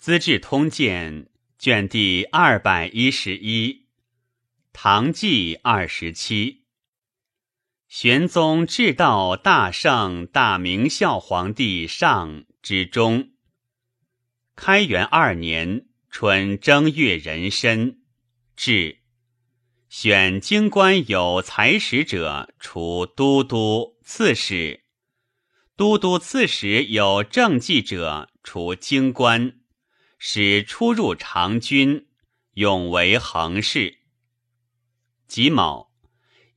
资治通鉴》卷第二百一十一，唐纪二十七，玄宗至道大圣大明孝皇帝上之中。开元二年春正月壬申，至，选京官有才识者，除都督、刺史；都督、刺史有政绩者，除京官。使出入长军，永为恒事。己卯，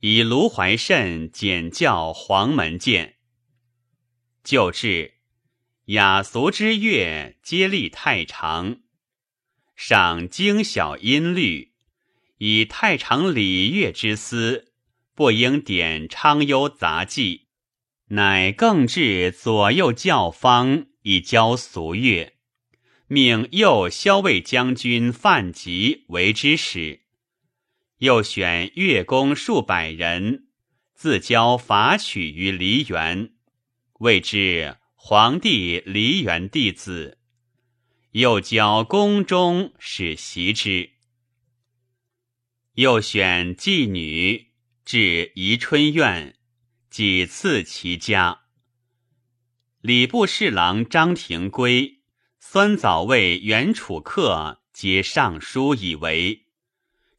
以卢怀慎简教黄门监。旧制，雅俗之乐，皆立太常。赏精小音律，以太常礼乐之司，不应点昌幽杂技，乃更置左右教坊，以教俗乐。命右骁卫将军范吉为之使，又选乐工数百人，自教法曲于梨园，谓之皇帝梨园弟子。又教宫中使习之。又选妓女至宜春院，几次其家。礼部侍郎张廷圭。酸枣味原楚客皆上书以为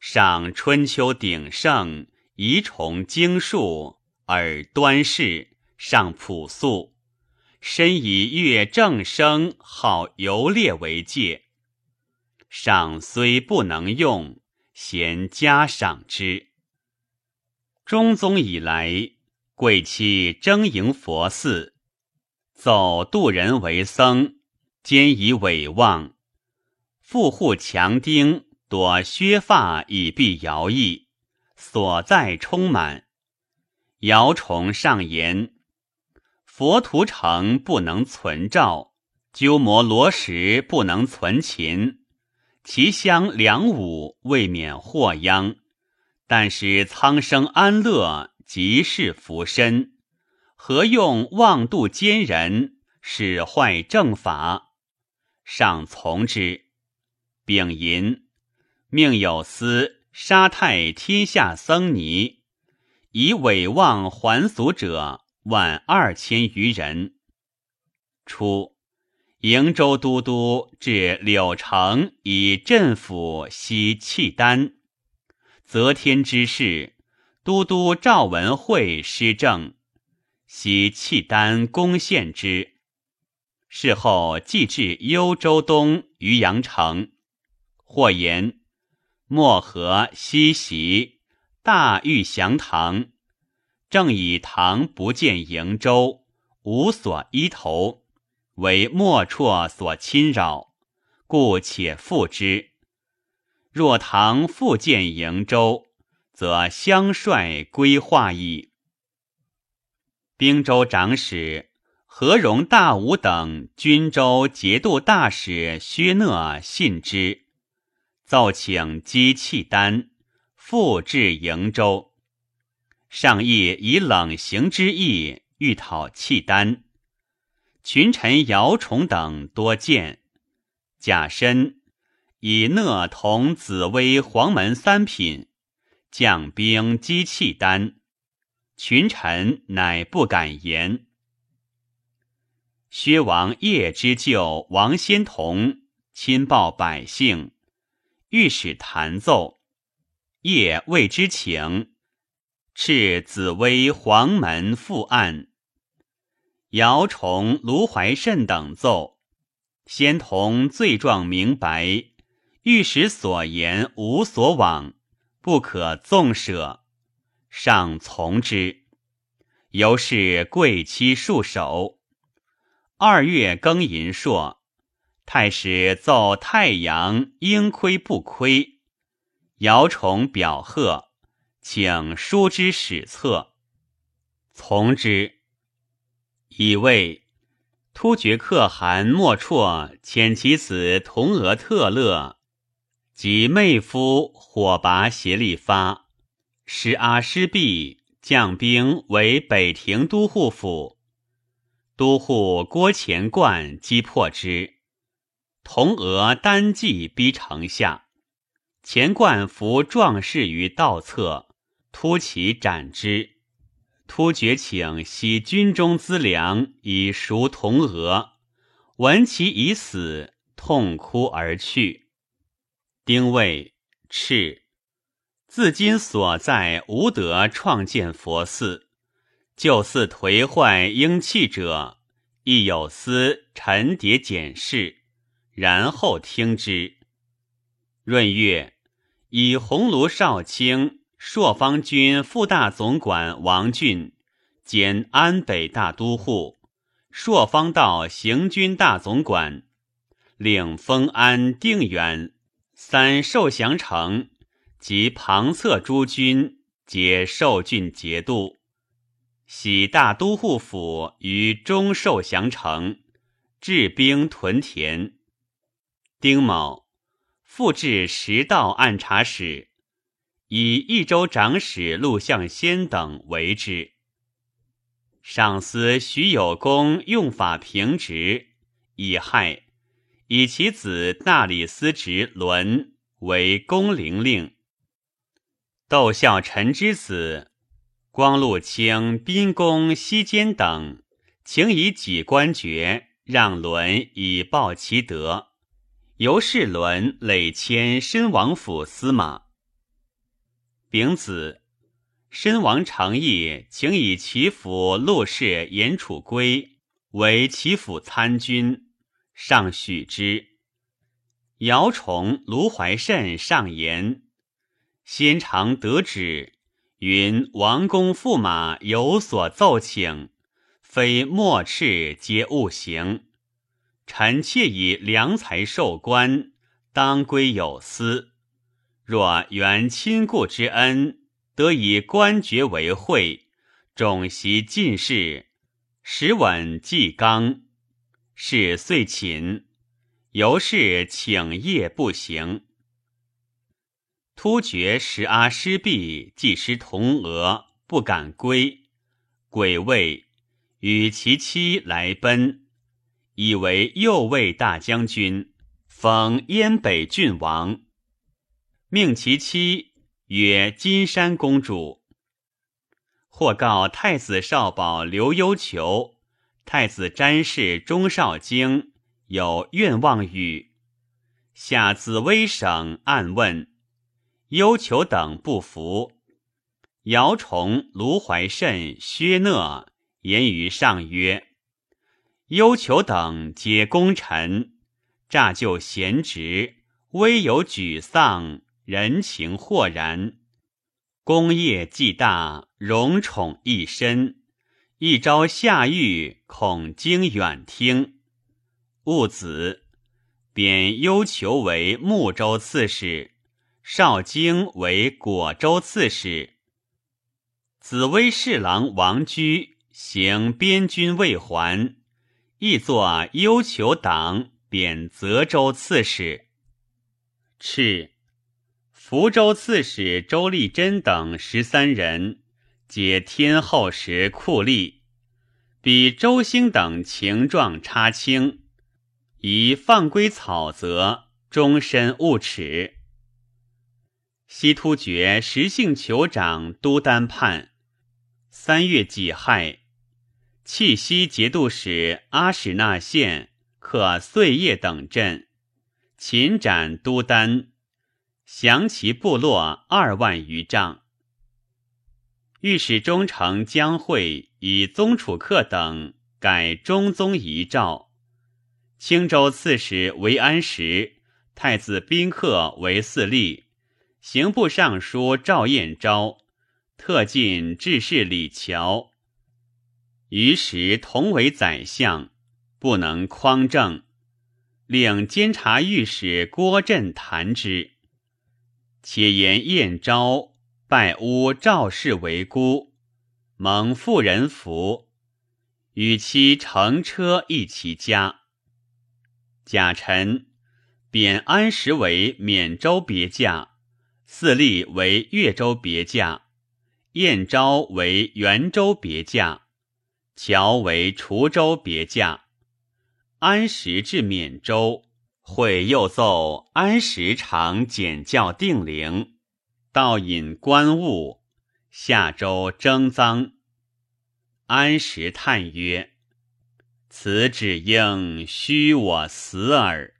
赏春秋鼎盛，宜崇经术，而端士尚朴素，深以乐正声好游猎为戒。赏虽不能用，贤加赏之。中宗以来，贵戚征迎佛寺，奏度人为僧。兼以伟望，富户强丁躲削发以避徭役，所在充满。姚崇上言：佛图城不能存照，鸠摩罗什不能存秦，其乡良武未免祸殃。但使苍生安乐，即是福身，何用妄度奸人，使坏正法？上从之，丙寅，命有司杀太天下僧尼，以伪望还俗者万二千余人。初，瀛州都督至柳城以镇抚西契丹，则天之事，都督赵文惠施政，西契丹攻陷之。事后寄至幽州东渔阳城，或言漠河西袭，大欲降唐，正以唐不见瀛州，无所依投，为莫辍所侵扰，故且复之。若唐复见瀛州，则相率归化矣。兵州长史。何荣大武等均州节度大使薛讷信之，奏请击契丹，复至瀛州。上意以冷行之意，欲讨契丹。群臣姚崇等多见，贾深以讷同紫薇黄门三品，将兵击契丹。群臣乃不敢言。薛王业之舅王仙同亲报百姓，御史弹奏，叶为之请，敕紫薇黄门复案。姚崇、卢怀慎等奏，仙同罪状明白，御史所言无所往，不可纵舍，上从之。由是贵戚束手。二月庚寅朔，太史奏太阳应亏不亏，姚崇表贺，请书之史册，从之。以为突厥可汗莫绰遣其子同额特勒及妹夫火拔协力发，使阿师毕将兵为北庭都护府。都护郭前冠击破之，同额单骑逼城下，钱冠扶壮士于道侧，突其斩之。突厥请悉军中资粮以赎同额，闻其已死，痛哭而去。丁未，敕。自今所在无得创建佛寺，旧似颓坏应弃者，亦有司陈迭检视，然后听之。闰月，以鸿胪少卿、朔方军副大总管王俊兼安北大都护、朔方道行军大总管，领封安定远三受降城。及旁侧诸军皆受郡节度，徙大都护府于中寿降城，治兵屯田。丁卯，复置十道按察使，以益州长史陆象先等为之。上司徐有功用法平直，以害，以其子大理司职伦为公陵令。窦孝臣之子光禄卿宾公西监等，请以己官爵让伦以报其德。由是伦累迁申王府司马。丙子，申王成义请以齐府陆氏严楚归为齐府参军，上许之。姚崇、卢怀慎上言。先常得旨，云王公驸马有所奏请，非莫斥皆勿行。臣妾以良才受官，当归有司。若缘亲故之恩，得以官爵为惠，种习进士，时稳纪刚，事遂寝。由是请业不行。突厥十阿失毕，既失铜额，不敢归。鬼位与其妻来奔，以为右卫大将军，封燕北郡王，命其妻曰金山公主。或告太子少保刘幽求、太子詹事钟少京有愿望语，下紫微省暗问。幽求等不服，姚崇、卢怀慎、薛讷言于上曰：“幽求等皆功臣，诈就贤职，微有沮丧，人情豁然。功业既大，荣宠亦深，一朝下狱，恐惊远听。戊子，贬幽求为睦州刺史。”少京为果州刺史，紫薇侍郎王居行边军未还，亦作幽求党贬泽州刺史。敕福州刺史周立珍等十三人，皆天后时酷吏，比周兴等情状差轻，宜放归草泽，终身勿耻。西突厥实姓酋长都丹判，三月己亥，契西节度使阿史那县克碎叶等镇，擒斩都丹，降其部落二万余丈。御史中丞姜惠以宗楚客等改中宗遗诏，青州刺史韦安石、太子宾客为四吏。刑部尚书赵彦昭特进致仕李峤，于时同为宰相，不能匡正，令监察御史郭振弹之。且言彦昭拜诬赵氏为姑，蒙妇人服，与其乘车诣其家。贾臣贬安石为缅州别驾。四吏为越州别驾，燕昭为元州别驾，乔为滁州别驾。安石至缅州，会又奏安时常简教定陵，道引官物，下周征赃。安时叹曰：“此只应虚我死耳。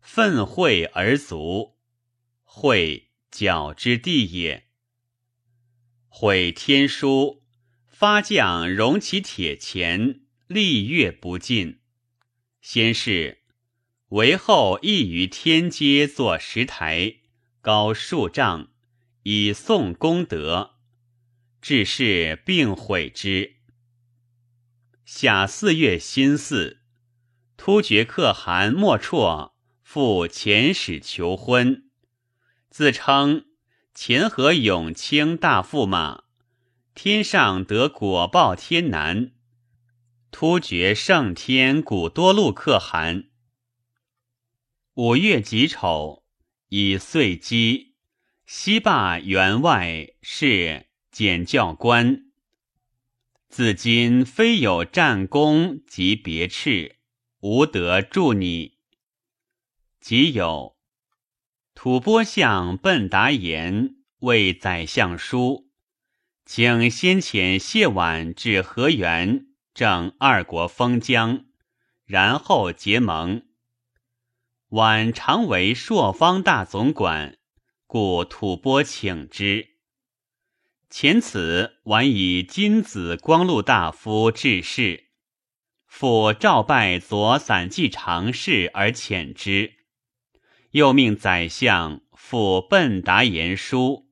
愤会而卒，会矫之地也。毁天书，发将容其铁钱，历月不尽。先是。”为后亦于天阶作石台，高数丈，以颂功德。至是并毁之。夏四月辛巳，突厥可汗莫绰赴遣使求婚，自称前河永清大驸马，天上得果报天南。突厥圣天古多禄可汗。五月己丑，以岁基西坝员外是检教官。自今非有战功及别斥，无得助你。即有吐蕃相奔达言为宰相书，请先遣谢婉至河源，正二国封疆，然后结盟。晚常为朔方大总管，故吐蕃请之。前此晚以金子光禄大夫致仕，复召拜左散骑常侍而遣之。又命宰相复奔达言书，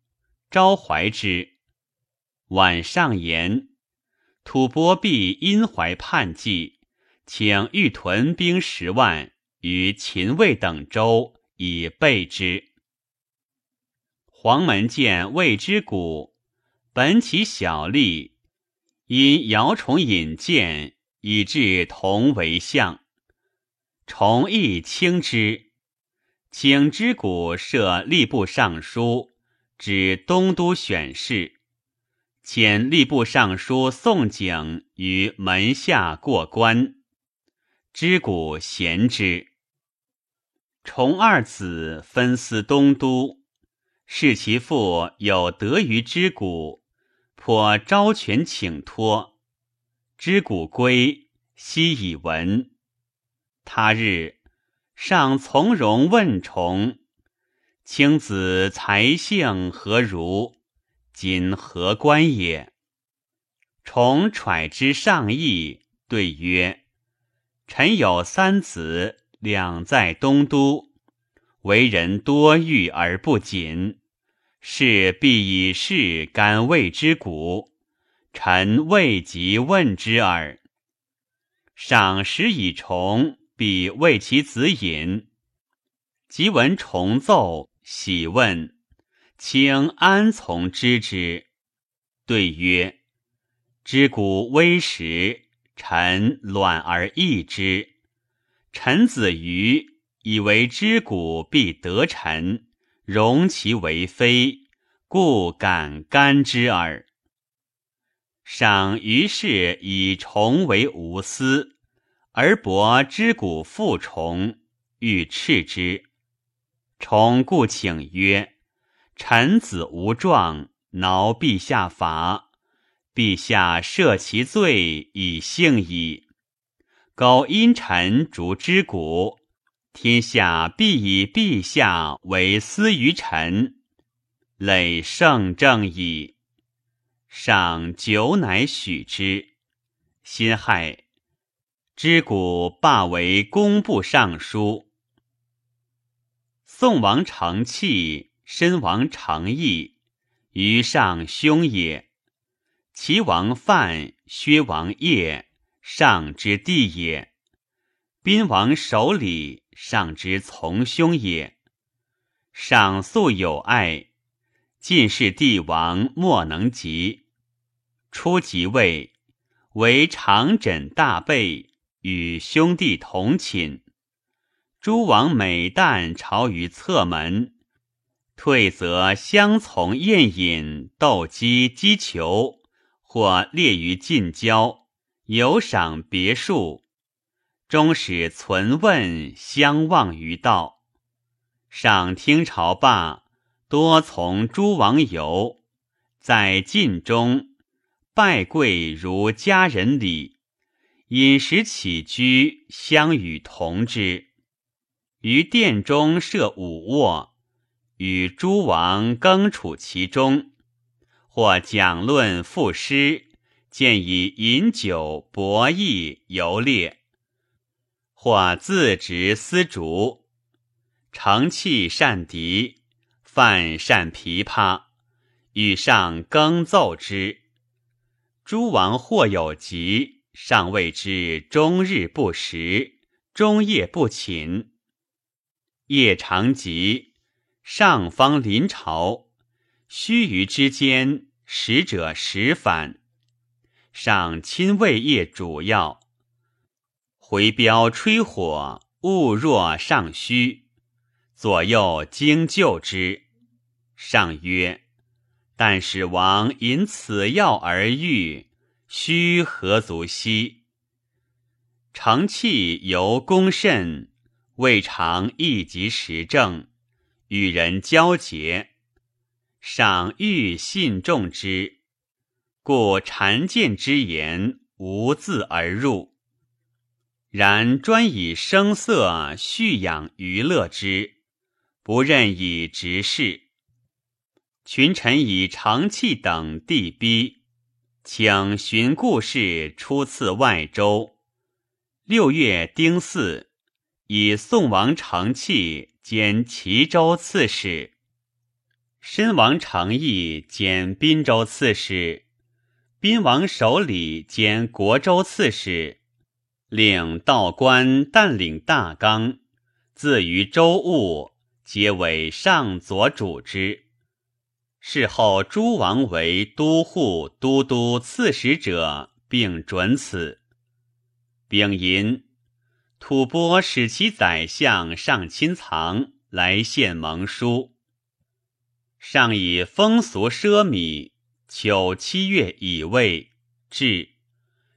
招怀之。晚上言，吐蕃必因怀叛计，请欲屯兵十万。于秦魏等州以备之。黄门见魏之谷，本起小吏，因姚崇引荐，以致同为相。崇亦轻之，请知谷设吏部尚书，指东都选事，遣吏部尚书宋景于门下过关，知谷贤之。崇二子分司东都，视其父有德于知谷，颇招权请托。知谷归，悉以闻。他日上从容问崇：“卿子才性何如？今何官也？”崇揣之上意，对曰：“臣有三子。”两在东都，为人多欲而不谨，是必以事甘为之谷。臣未及问之耳。赏识以崇，彼为其子隐。即闻重奏，喜问：“卿安从知之？”对曰：“知谷微时，臣卵而易之。”臣子愚以为知古必得臣，容其为非，故敢干之耳。赏于是以崇为无私，而伯知古复崇，欲斥之。崇故请曰：“臣子无状，挠陛下法，陛下赦其罪，以幸矣。”苟因臣逐之谷，天下必以陛下为私于臣，累圣正矣。上久乃许之。辛亥，知古罢为工部尚书。宋王承器，申王承义，于上兄也。齐王范，薛王业。上之弟也，宾王守礼，上之从兄也。上素有爱，晋世帝王莫能及。初即位，为长枕大备，与兄弟同寝。诸王每旦朝于侧门，退则相从宴饮，斗鸡击球，或列于近郊。有赏别墅，终始存问相望于道。上听朝罢，多从诸王游，在晋中拜跪如家人礼，饮食起居相与同之。于殿中设五卧，与诸王更处其中，或讲论赋诗，见以饮酒博弈游猎，或自执丝竹，成器善笛，泛善琵琶，与上更奏之。诸王或有疾，上谓之终日不食，终夜不寝。夜长极，上方临朝，须臾之间，使者使返。上亲卫夜主要，回标吹火，勿若上虚。左右惊救之。上曰：“但使王因此药而愈，须何足惜？”承器由公甚。未尝一及时政，与人交结，赏欲信重之，故谗见之言无自而入。然专以声色蓄养娱乐之，不任以直事。群臣以长气等地逼，请寻故事出次外州。六月丁巳。以宋王承器兼齐州刺史，申王承义兼滨州刺史，滨王守礼兼国州刺史，领道官但领大纲，自于州务，皆为上左主之。事后诸王为都护、都督、刺史者，并准此。丙寅。吐蕃使其宰相上亲藏来献盟书，上以风俗奢靡，求七月已未至，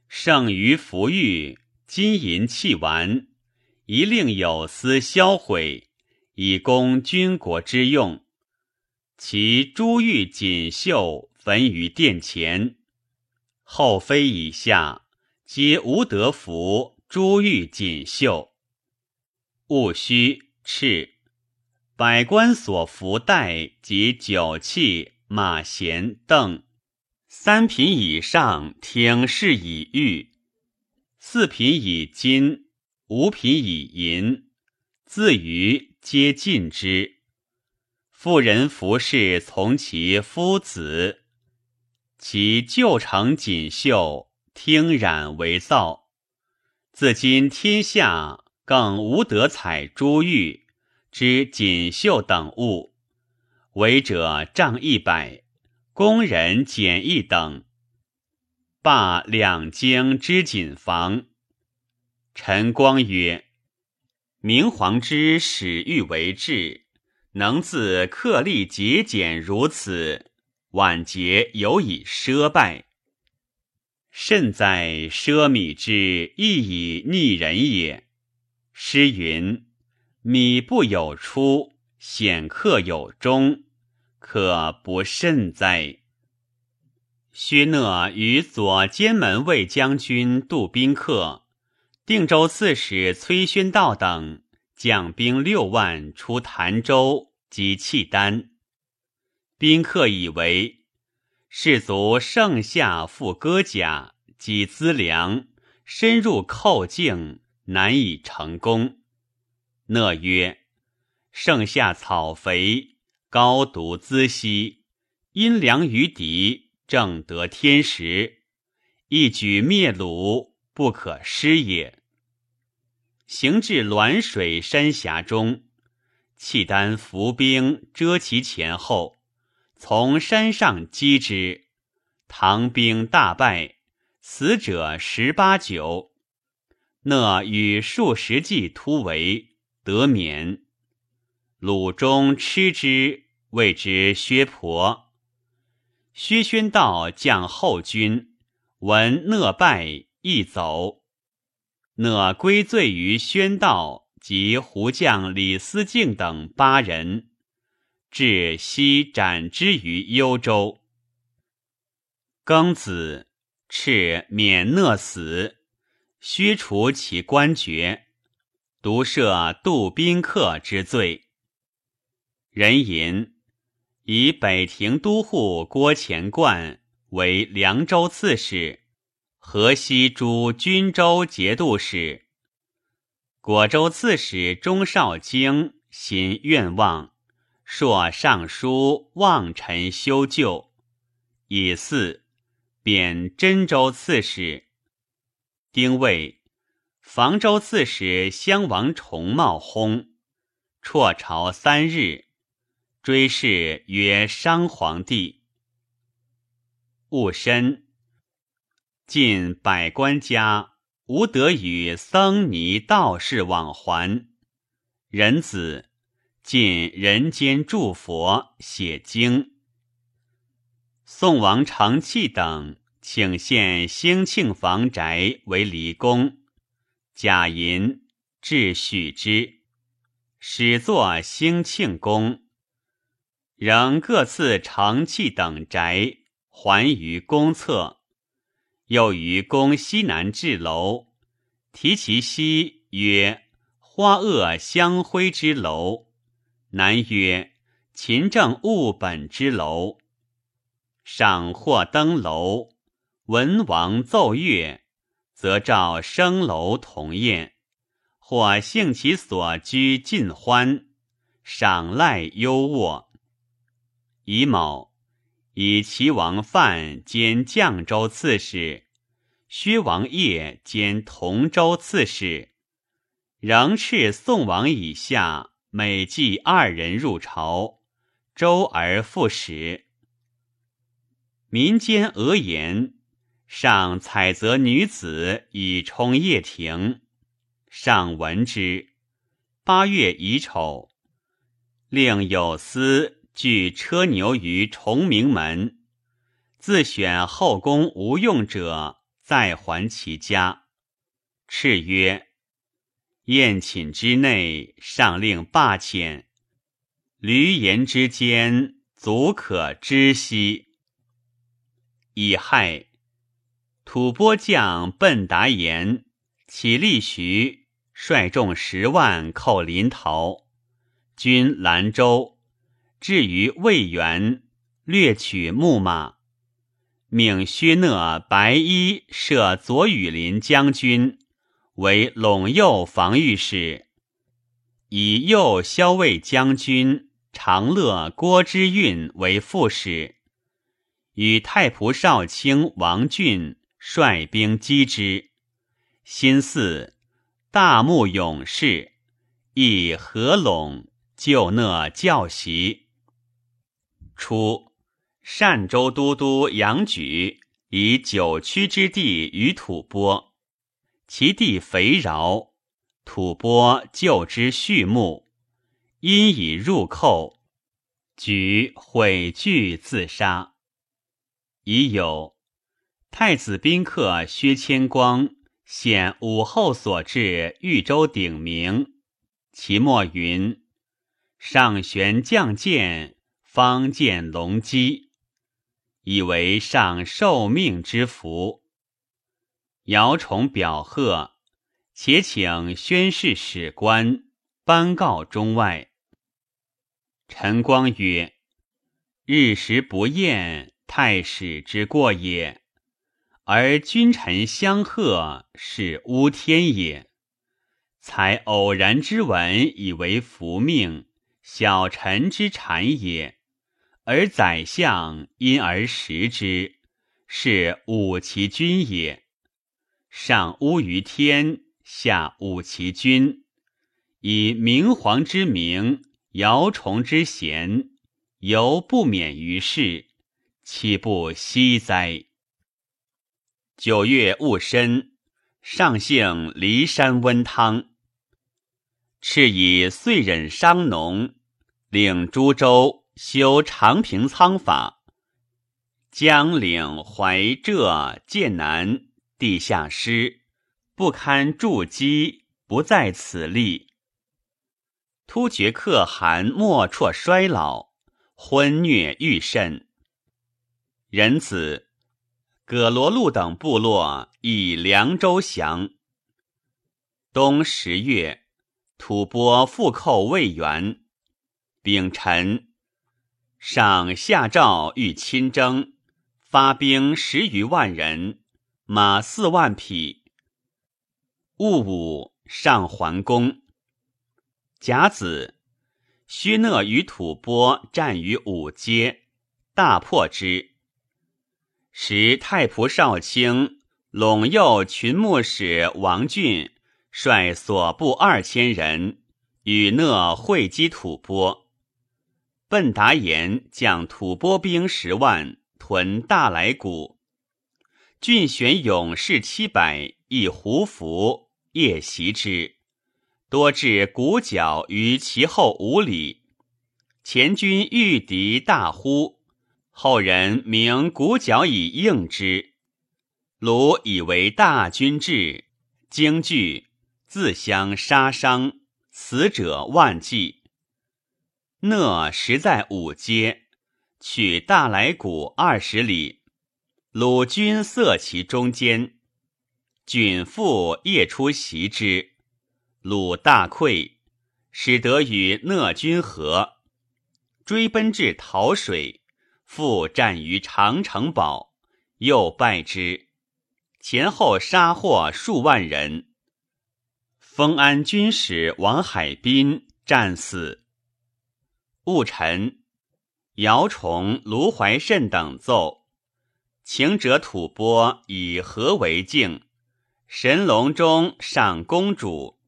剩余服玉金银器玩，一令有司销毁，以供军国之用。其珠玉锦绣焚于殿前，后妃以下皆无得服。珠玉锦绣，戊戌赤，百官所服带及酒器、马衔、凳，三品以上挺饰以玉，四品以金，五品以银，自余皆尽之。妇人服饰从其夫子，其旧承锦绣，听染为造。自今天下更无得采珠玉之锦绣等物，为者丈一百，工人简一等。罢两京之锦房。陈光曰：“明皇之始欲为治，能自克力节俭如此，晚节有以奢败。”甚哉奢靡之亦以逆人也。诗云：“米不有出，显客有终，可不甚哉？”薛讷与左监门卫将军杜宾客、定州刺史崔宣道等将兵六万出潭州及契丹。宾客以为。士卒盛夏复割甲及资粮，深入寇境，难以成功。讷曰：“盛夏草肥，高独资稀，阴凉于敌，正得天时，一举灭鲁，不可失也。”行至滦水山峡中，契丹伏兵遮其前后。从山上击之，唐兵大败，死者十八九。讷与数十骑突围，得免。鲁中吃之，谓之薛婆。薛宣道将后军，闻讷败，亦走。讷归罪于宣道及胡将李思敬等八人，至西斩之于幽州。庚子，敕免讷死，削除其官爵，独赦杜宾客之罪。人吟。以北庭都护郭乾冠为凉州刺史，河西诸军州节度使。果州刺史钟少京心愿望，朔上书望臣修旧，以四贬真州刺史。丁未，房州刺史襄王重茂薨，辍朝三日。追谥曰商皇帝。戊申，晋百官家无得与僧尼道士往还。仁子，尽人间祝佛写经。宋王承器等请献兴庆房宅为离宫，贾银至许之，始作兴庆宫。仍各赐承器等宅，还于宫侧。又于宫西南置楼，题其西曰“花萼香辉之楼”，南曰“勤政务本之楼”。赏或登楼，文王奏乐，则召升楼同宴；或幸其所居尽欢，赏赖优渥。乙卯，以齐王范兼绛州刺史，薛王业兼同州刺史，仍敕宋王以下每季二人入朝，周而复始。民间讹言，上采择女子以充掖庭，上闻之。八月乙丑，令有司。据车牛于崇明门，自选后宫无用者，再还其家。敕曰：宴寝之内，上令罢遣。闾阎之间，足可知悉。乙亥，吐蕃将奔达言起立徐，率众十万寇临洮，军兰州。至于魏源，略取木马，命薛讷白衣设左羽林将军为陇右防御使，以右骁卫将军长乐郭之运为副使，与太仆少卿王俊率兵击之。新四大木勇士，亦合陇救讷教习。初，善州都督杨举以九曲之地于吐蕃，其地肥饶，吐蕃就之畜牧，因以入寇，举毁惧自杀。已有太子宾客薛谦光献武后所至豫州鼎名，其末云：上玄降剑。方见隆基，以为上受命之福。姚崇表贺，且请宣誓史官颁告中外。陈光曰：“日食不厌，太史之过也；而君臣相贺，是乌天也。才偶然之闻，以为福命，小臣之谄也。”而宰相因而食之，是侮其君也。上污于天，下侮其君，以明皇之名，姚崇之贤，犹不免于世，岂不惜哉？九月戊申，上幸骊山温汤，敕以岁忍商农，领诸州。修长平仓法，江岭、淮浙、剑南地下师，不堪筑基，不在此立。突厥可汗莫辍衰老，昏虐愈甚。仁子葛罗路等部落以凉州降。冬十月，吐蕃复寇魏元。丙辰，上下诏欲亲征，发兵十余万人，马四万匹。戊午，上桓公。甲子，薛讷与吐蕃战于五街，大破之。时太仆少卿陇右群牧使王俊率所部二千人与讷会击吐蕃。笨达言将吐蕃兵十万屯大来谷，郡选勇士七百，以胡服夜袭之。多至鼓角于其后五里，前军遇敌大呼，后人名鼓角以应之。鲁以为大军至，惊惧，自相杀伤，死者万计。讷实在五街，取大来谷二十里，鲁军塞其中间，郡父夜出袭之。鲁大溃，使得与讷军合，追奔至桃水，复战于长城堡，又败之，前后杀获数万人。丰安军使王海滨战死。戊辰，姚崇、卢怀慎等奏，请者吐蕃以和为境，神龙中上公主。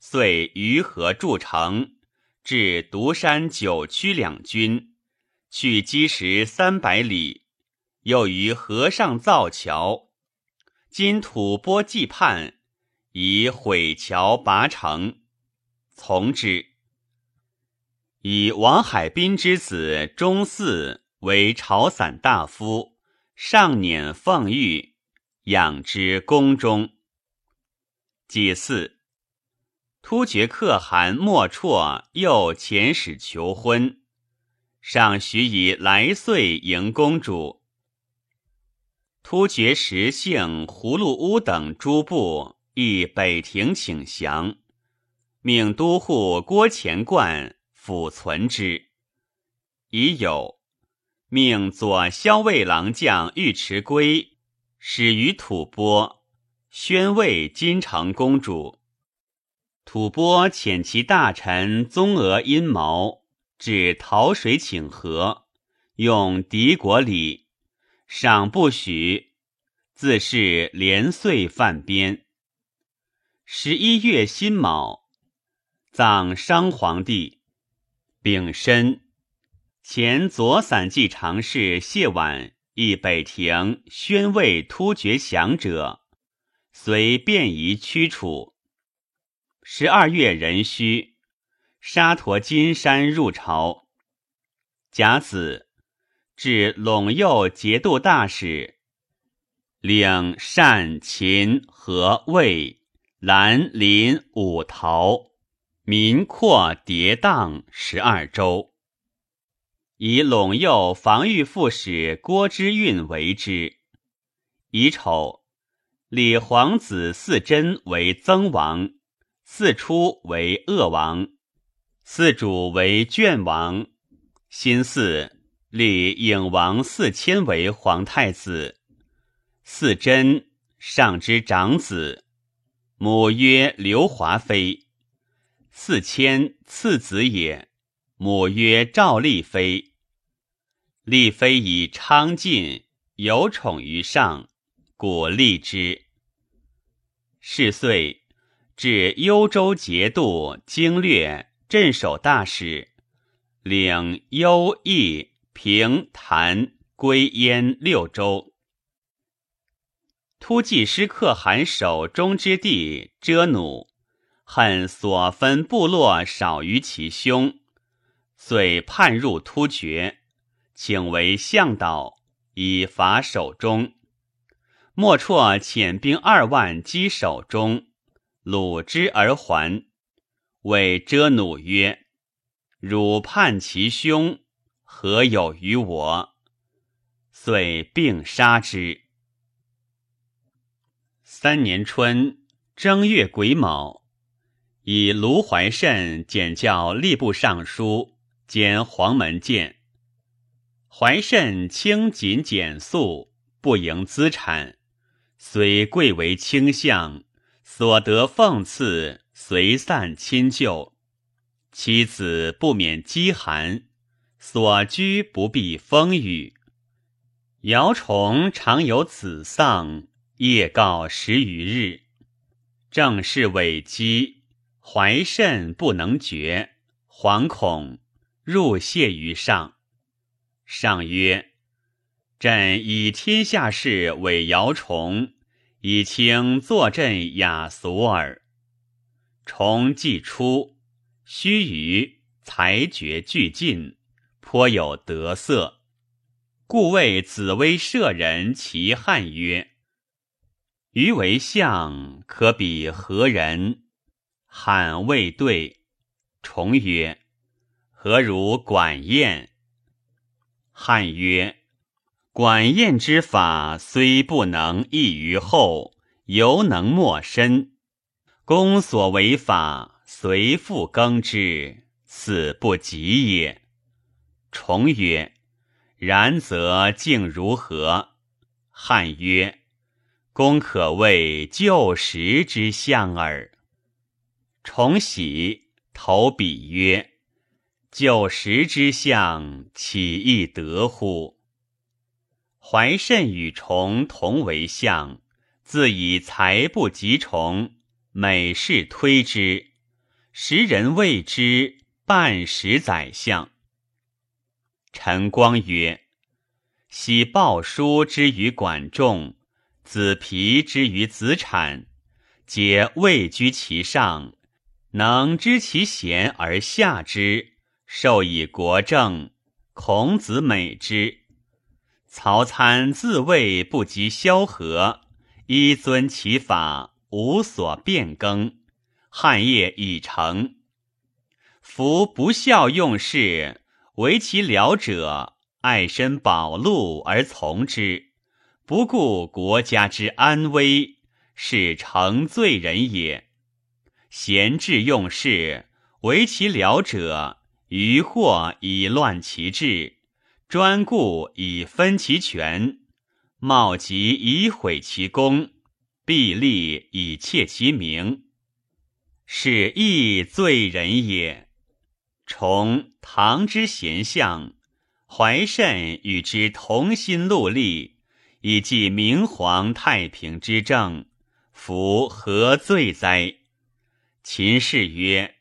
遂于河筑城，至独山九曲两军，去积石三百里，又于河上造桥。今吐蕃既叛，以毁桥拔城，从之。以王海滨之子钟嗣为朝散大夫，上辇奉御，养之宫中。己巳。突厥可汗莫啜又遣使求婚，上许以来岁迎公主。突厥石姓葫芦乌等诸部亦北庭请降，命都护郭前冠抚存之。已有命左骁卫郎将尉迟圭始于吐蕃，宣慰金城公主。吐蕃遣其大臣宗俄阴谋，至桃水请和，用敌国礼，赏不许，自是连岁犯边。十一月辛卯，葬商皇帝。丙申，前左散骑常侍谢婉诣北庭宣慰突厥降者，遂便宜驱除。十二月壬戌，沙陀金山入朝。甲子，至陇右节度大使，领善、秦、和、魏、兰、林、五、陶，民阔迭荡十二州。以陇右防御副使郭之运为之。乙丑，李皇子嗣真为曾王。四出为鄂王，四主为卷王。新嗣立颖王四千为皇太子。四真上之长子，母曰刘华妃。四千次子也，母曰赵丽妃。丽妃以昌晋有宠于上，故立之。是岁。至幽州节度经略镇守大使，领幽益平潭归燕六州。突骑师可汗手中之地遮弩，恨所分部落少于其兄，遂叛入突厥，请为向导，以伐守中。莫绰遣兵二万击守中，虏之而还。谓遮怒曰：“汝叛其兄，何有于我？”遂并杀之。三年春正月癸卯，以卢怀慎检校吏部尚书兼黄门监。怀慎清谨简素，不营资产，虽贵为卿相，所得俸赐。随散亲旧，妻子不免饥寒，所居不避风雨。姚崇常有子丧，夜告十余日，正是尾饥，怀甚不能决，惶恐入谢于上。上曰：“朕以天下事委姚崇，以清坐镇雅俗耳。”崇既出，须臾才觉俱尽，颇有得色，故谓紫薇舍人其汉曰：“余为相，可比何人？”罕未对。重曰：“何如管晏？”汉曰：“管晏之法，虽不能易于后，犹能莫身。”公所为法，随复更之，此不及也。重曰：“然则竟如何？”汉曰：“公可谓旧时之相耳。”重喜，投笔曰：“九十之相，岂易得乎？”怀慎与重同为相，自以才不及重。每事推之，时人谓之半十宰相。陈光曰：“昔鲍叔之于管仲，子皮之于子产，皆位居其上，能知其贤而下之，受以国政。孔子美之。曹参自谓不及萧何，依遵其法。”无所变更，汉业已成。夫不孝用事，为其僚者爱身保禄而从之，不顾国家之安危，是成罪人也。贤智用事，为其僚者愚惑以乱其志，专顾以分其权，冒疾以毁其功。必立以窃其名，是亦罪人也。崇唐之贤相，怀慎与之同心戮力，以继明皇太平之政，夫何罪哉？秦氏曰：“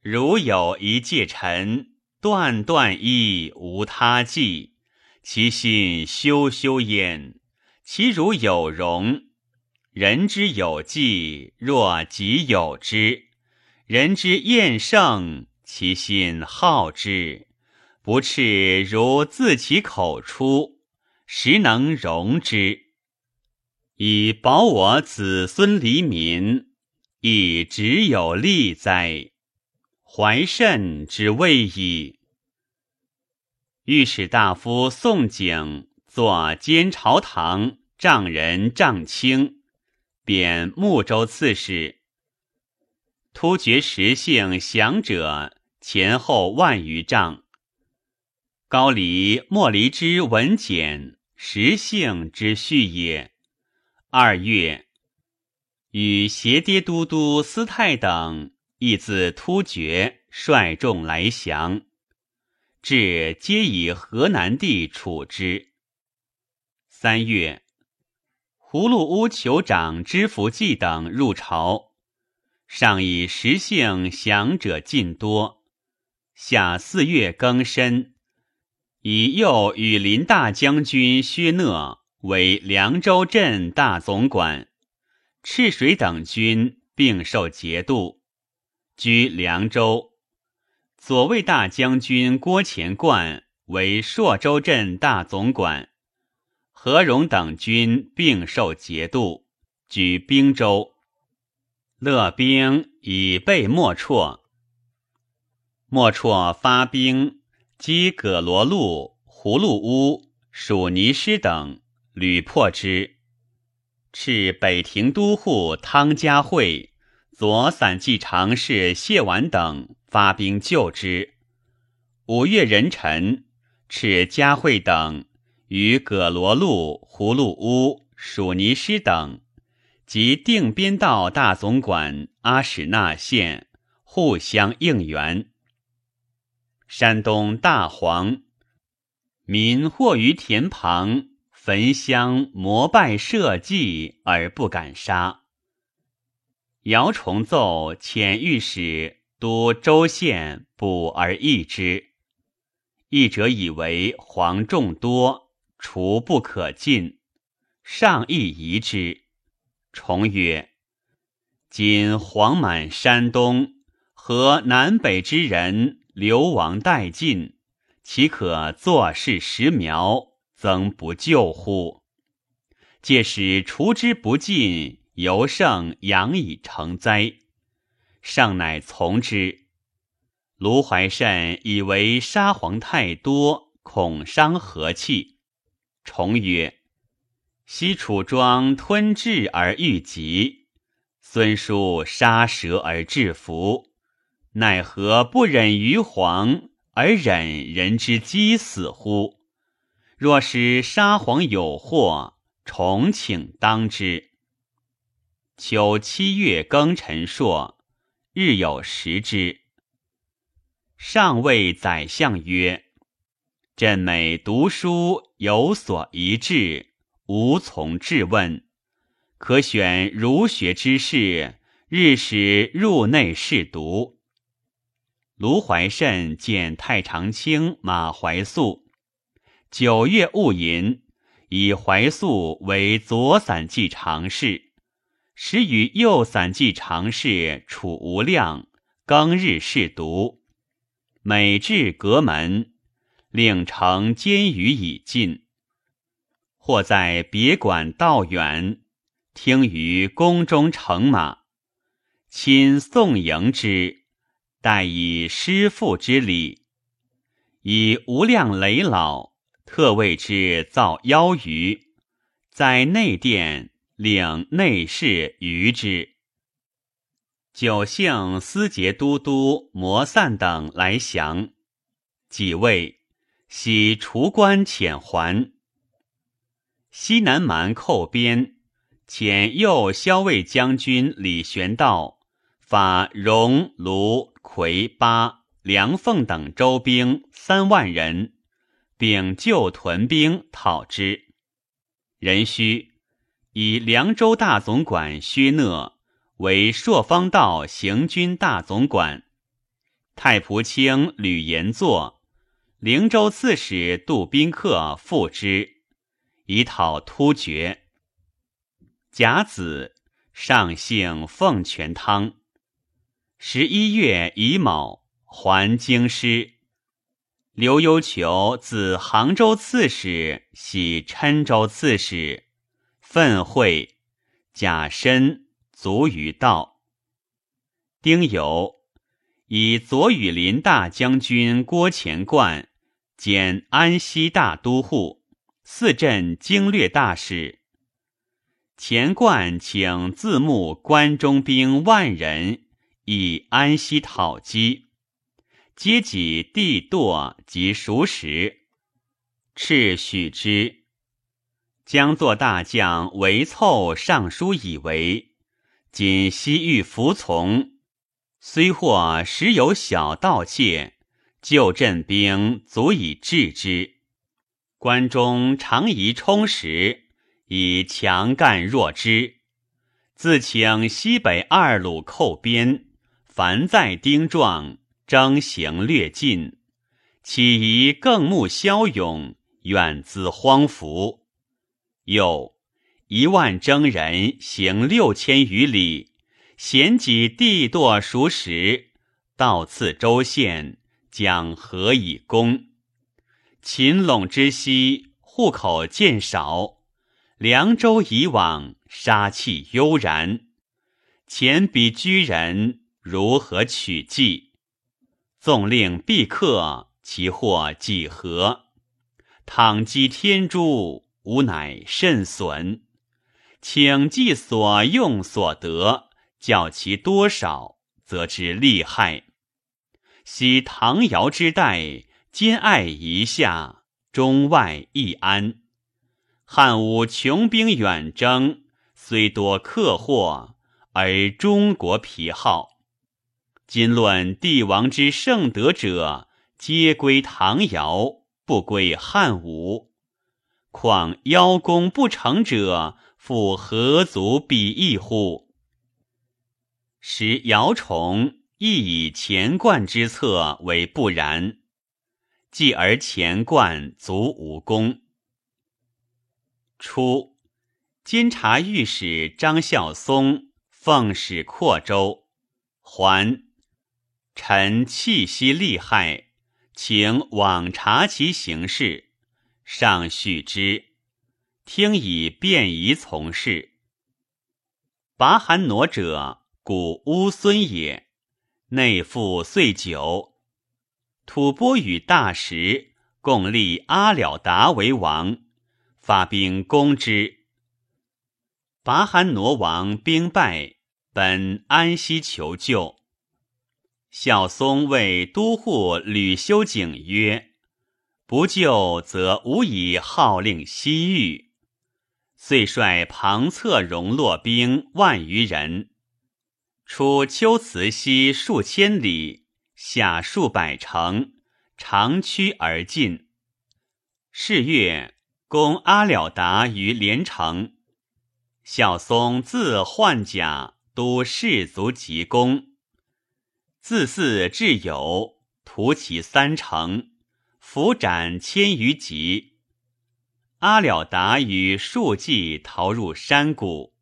如有一介臣，断断一无他计，其心修修焉。其如有容。”人之有计，若己有之；人之厌胜，其心好之。不赤如自其口出，实能容之，以保我子孙黎民，以直有利哉？怀慎之谓矣。御史大夫宋景作监朝堂丈人丈卿。贬睦州刺史，突厥实姓降者前后万余丈。高黎莫离之文简，实姓之序也。二月，与协爹都督司泰等亦自突厥率众来降，至皆以河南地处之。三月。葫芦屋酋长知福记等入朝，上以实姓降者尽多。下四月更申，以右羽林大将军薛讷为凉州镇大总管，赤水等军并受节度，居凉州。左卫大将军郭前贯为朔州镇大总管。何荣等军并受节度，举兵州。乐兵以备莫绰。莫绰发兵击葛罗路、葫芦屋、蜀尼师等，屡破之。敕北庭都护汤家会、左散骑常侍谢婉等发兵救之。五月壬辰，敕嘉惠等与葛罗路、葫芦屋、蜀尼师等及定边道大总管阿史那县互相应援。山东大黄民或于田旁焚香膜拜社稷而不敢杀。姚崇奏遣御史督州县捕而易之。一者以为黄众多，除不可进，上亦疑之。重曰：今黄满山东和南北之人。流亡殆尽，岂可坐视时苗，曾不救乎？借使除之不尽，犹胜养以成灾。上乃从之。卢怀慎以为沙皇太多，恐伤和气。重曰：西楚庄吞智而欲疾，孙叔杀蛇而制服。奈何不忍于黄，而忍人之饥死乎？若使沙皇有祸，重请当之。秋七月庚辰朔，日有食之。上谓宰相曰：“朕每读书有所疑志，无从质问，可选儒学之士，日使入内试读。”卢怀慎见太常卿马怀素，九月戊寅，以怀素为左散骑常侍，时与右散骑常侍楚无量更日侍读，每至阁门，令承监语以进。或在别馆道远，听于宫中乘马，亲送迎之。待以师父之礼，以无量累老，特为之造邀鱼，在内殿领内侍娱之。九姓司节都督摩散等来降，几位悉除官遣还。西南蛮寇边，遣右骁卫将军李玄道发戎卢。魁巴、梁凤等州兵三万人，并旧屯兵讨之。壬戌，以凉州大总管薛讷为朔方道行军大总管，太仆卿吕延作、灵州刺史杜宾客附之，以讨突厥。甲子，上姓奉全汤。十一月乙卯，还京师。刘幽求自杭州刺史徙郴州刺史，愤会，甲申卒于道。丁酉，以左羽林大将军郭乾冠兼安西大都护，四镇经略大使。乾冠请自募关中兵万人。以安西讨击，皆己地堕及熟食，敕许之。将作大将韦凑上书以为，今西域服从，虽或时有小盗窃，旧镇兵足以制之。关中常宜充实，以强干弱之。自请西北二鲁寇边。凡在丁壮，征行略尽，岂宜更目骁勇，远资荒服？又一万征人行六千余里，险几地堕熟食，到次州县，将何以攻？秦陇之西，户口渐少。凉州以往，杀气悠然。前彼居人如何取计？纵令必克，其祸几何？倘击天诛，吾乃甚损。请计所用所得，较其多少，则知利害。昔唐尧之代，兼爱一下，中外亦安。汉武穷兵远征，虽多克祸，而中国疲耗。今论帝王之圣德者，皆归唐尧，不归汉武。况邀功不成者，复何足比翼乎？时姚崇亦以乾冠之策为不然，继而乾冠足无功。初，监察御史张孝松奉使扩州，还。臣气息利害，请往察其行事，上许之。听以便宜从事。拔寒挪者，古乌孙也，内附岁久。吐蕃与大食共立阿了达为王。发兵攻之，拔汗挪王兵败，本安西求救。孝松谓都护吕修景曰：“不救，则无以号令西域。”遂率庞策戎落兵万余人，出秋瓷溪数千里，下数百城，长驱而进。是月。攻阿了达于连城，孝松自换甲，都士卒急攻，自嗣至友，屠其三城，伏斩千余级。阿了达与数骑逃入山谷，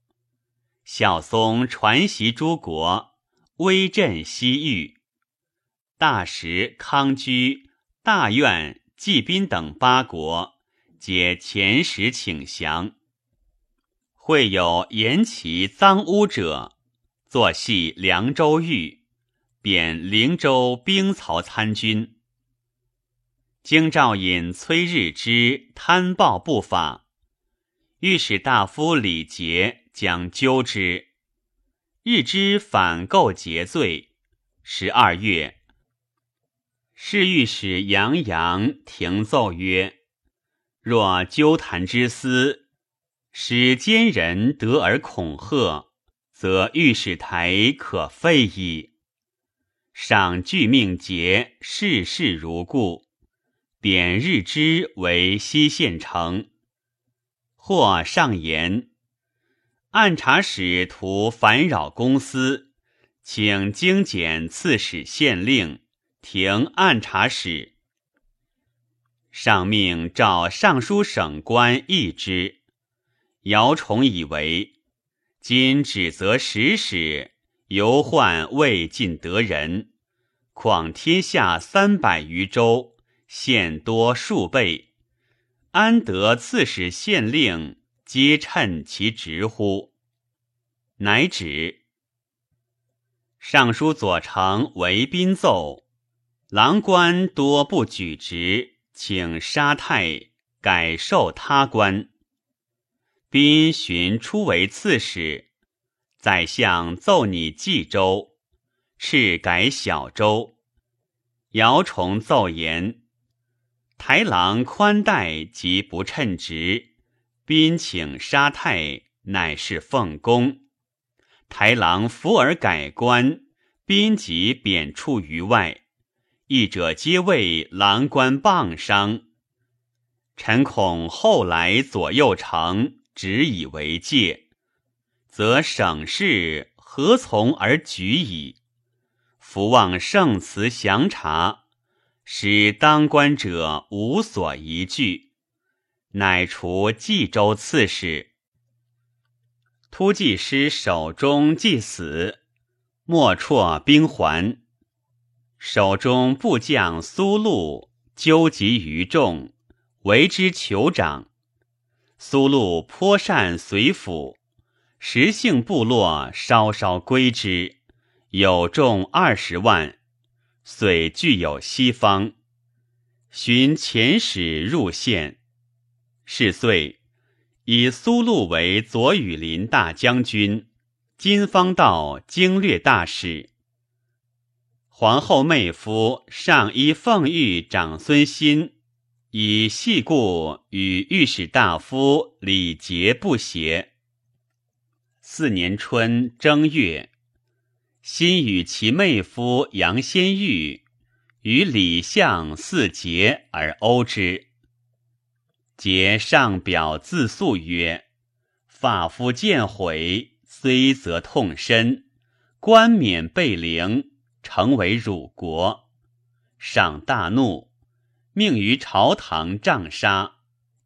小松传檄诸国，威震西域。大石、康居、大院、济宾等八国。皆前时请降，会有言其赃污者，作戏凉州狱，贬灵州兵曹参军。京兆尹崔日之贪暴不法，御史大夫李杰将纠之，日之反构结罪。十二月，侍御史杨洋停奏曰。若纠谈之私，使奸人得而恐吓，则御史台可废矣。赏具命节，事事如故。贬日之为西县丞。或上言，按察使图烦扰公司，请精简刺史县令，停按察使。上命召尚书省官议之，姚崇以为今指责使使，犹患未尽得人，况天下三百余州，县多数倍，安得刺史县令皆称其职乎？乃止。尚书左丞韦宾奏，郎官多不举职。请杀太改授他官，宾寻初为刺史，宰相奏拟冀州，敕改小州。姚崇奏言：台郎宽待及不称职，宾请杀太乃是奉公。台郎服而改官，宾即贬黜于外。义者皆谓郎官谤伤，臣恐后来左右丞只以为戒，则省事何从而举矣？福望圣慈详察，使当官者无所疑惧，乃除冀州刺史。突骑师手中既死，莫辍兵还。手中部将苏禄纠集于众，为之酋长。苏禄颇善随府，时姓部落稍稍归之，有众二十万，遂具有西方。寻遣使入县，是岁，以苏禄为左羽林大将军、金方道经略大使。皇后妹夫上衣凤玉长孙欣，以细故与御史大夫李杰不协。四年春正月，新与其妹夫杨先玉。与李相四节而殴之，结上表自诉曰：“发夫见悔，虽则痛深，冠冕被凌，成为辱国。”上大怒，命于朝堂杖杀，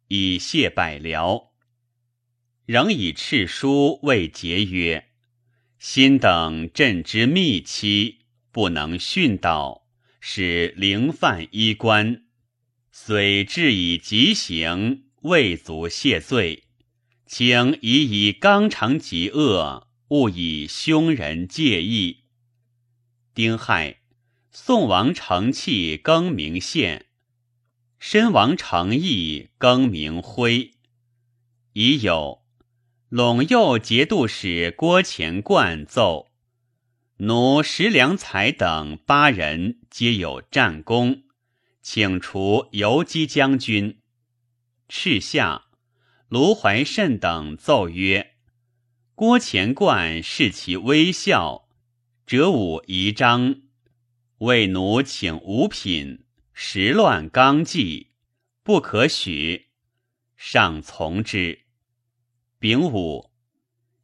以谢百僚。仍以敕书谓节曰：“心等朕之密期，不能训导。”使灵犯衣冠，虽治以极刑，未足谢罪，请以以纲常极恶，勿以凶人介意。丁亥，宋王承器更名献，申王承义更名徽。已有陇右节度使郭乾冠奏。奴石良才等八人皆有战功，请除游击将军。赤下卢怀慎等奏曰：“郭乾冠视其微笑，折武仪章，为奴请五品，时乱纲纪，不可许。”上从之。丙午，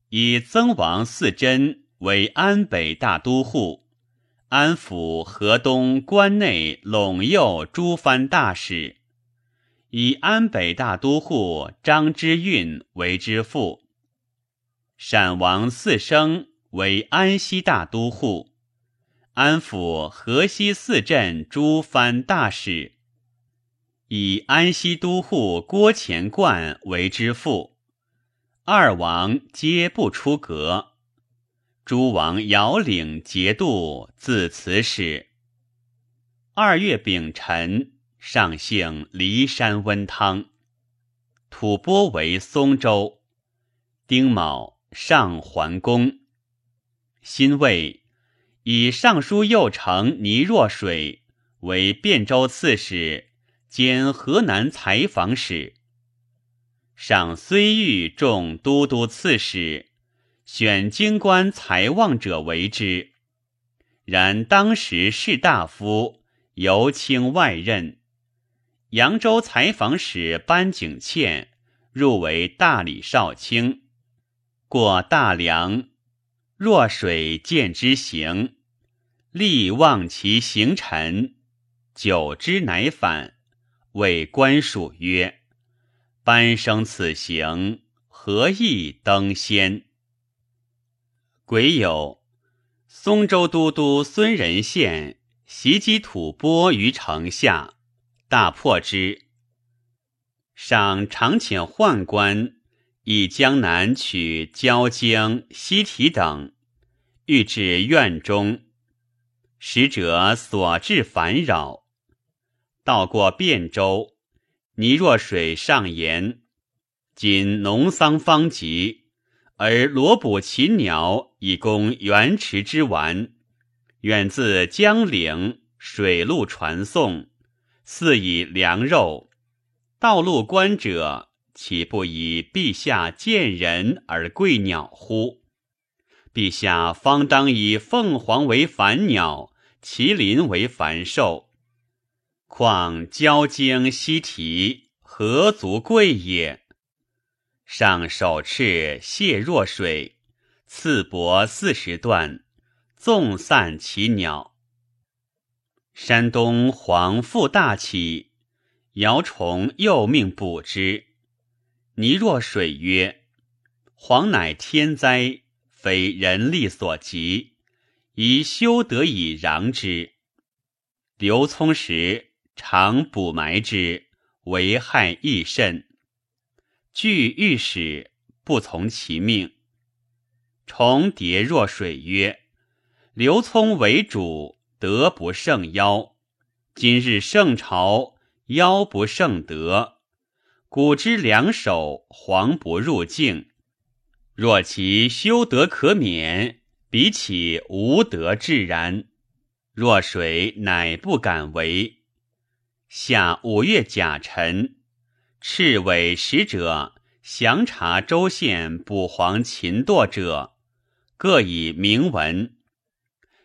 以曾王嗣真。为安北大都护，安抚河东关内陇右诸藩大使，以安北大都护张之运为之父。陕王四生为安西大都护，安抚河西四镇诸藩大使，以安西都护郭乾冠为之父。二王皆不出阁。诸王遥领节度，自此始。二月丙辰，上幸骊山温汤，吐蕃为松州。丁卯，上桓公。辛未，以尚书右丞倪若水为汴州刺史兼河南采访使。上虽欲众都督刺史。选京官才望者为之，然当时士大夫尤卿外任。扬州采访使班景倩入为大理少卿，过大梁，若水见之行，力望其行臣，久之乃返，谓官属曰：“班生此行，何意登仙？”癸酉，松州都督孙仁宪袭击吐蕃于城下，大破之。赏常遣宦官以江南取交京、西提等，欲至院中，使者所至烦扰。到过汴州，泥若水上言：今农桑方及。而罗捕禽鸟以供原池之玩，远自江陵水路传送，似以粮肉。道路观者，岂不以陛下见人而贵鸟乎？陛下方当以凤凰为繁鸟，麒麟为繁兽，况交京西提，何足贵也？上手敕谢若水，赐帛四十段，纵散其鸟。山东黄腹大起，姚崇又命捕之。倪若水曰：“黄乃天灾，非人力所及，宜修得以攘之。”刘聪时常补埋之，为害亦甚。惧御史不从其命。重叠若水曰：“刘聪为主，德不胜妖。今日圣朝，妖不胜德。古之两手，黄不入境。若其修德可免，比起无德自然。若水乃不敢为。下五月甲辰，赤尾使者详查州县捕黄擒堕者。”各以铭文，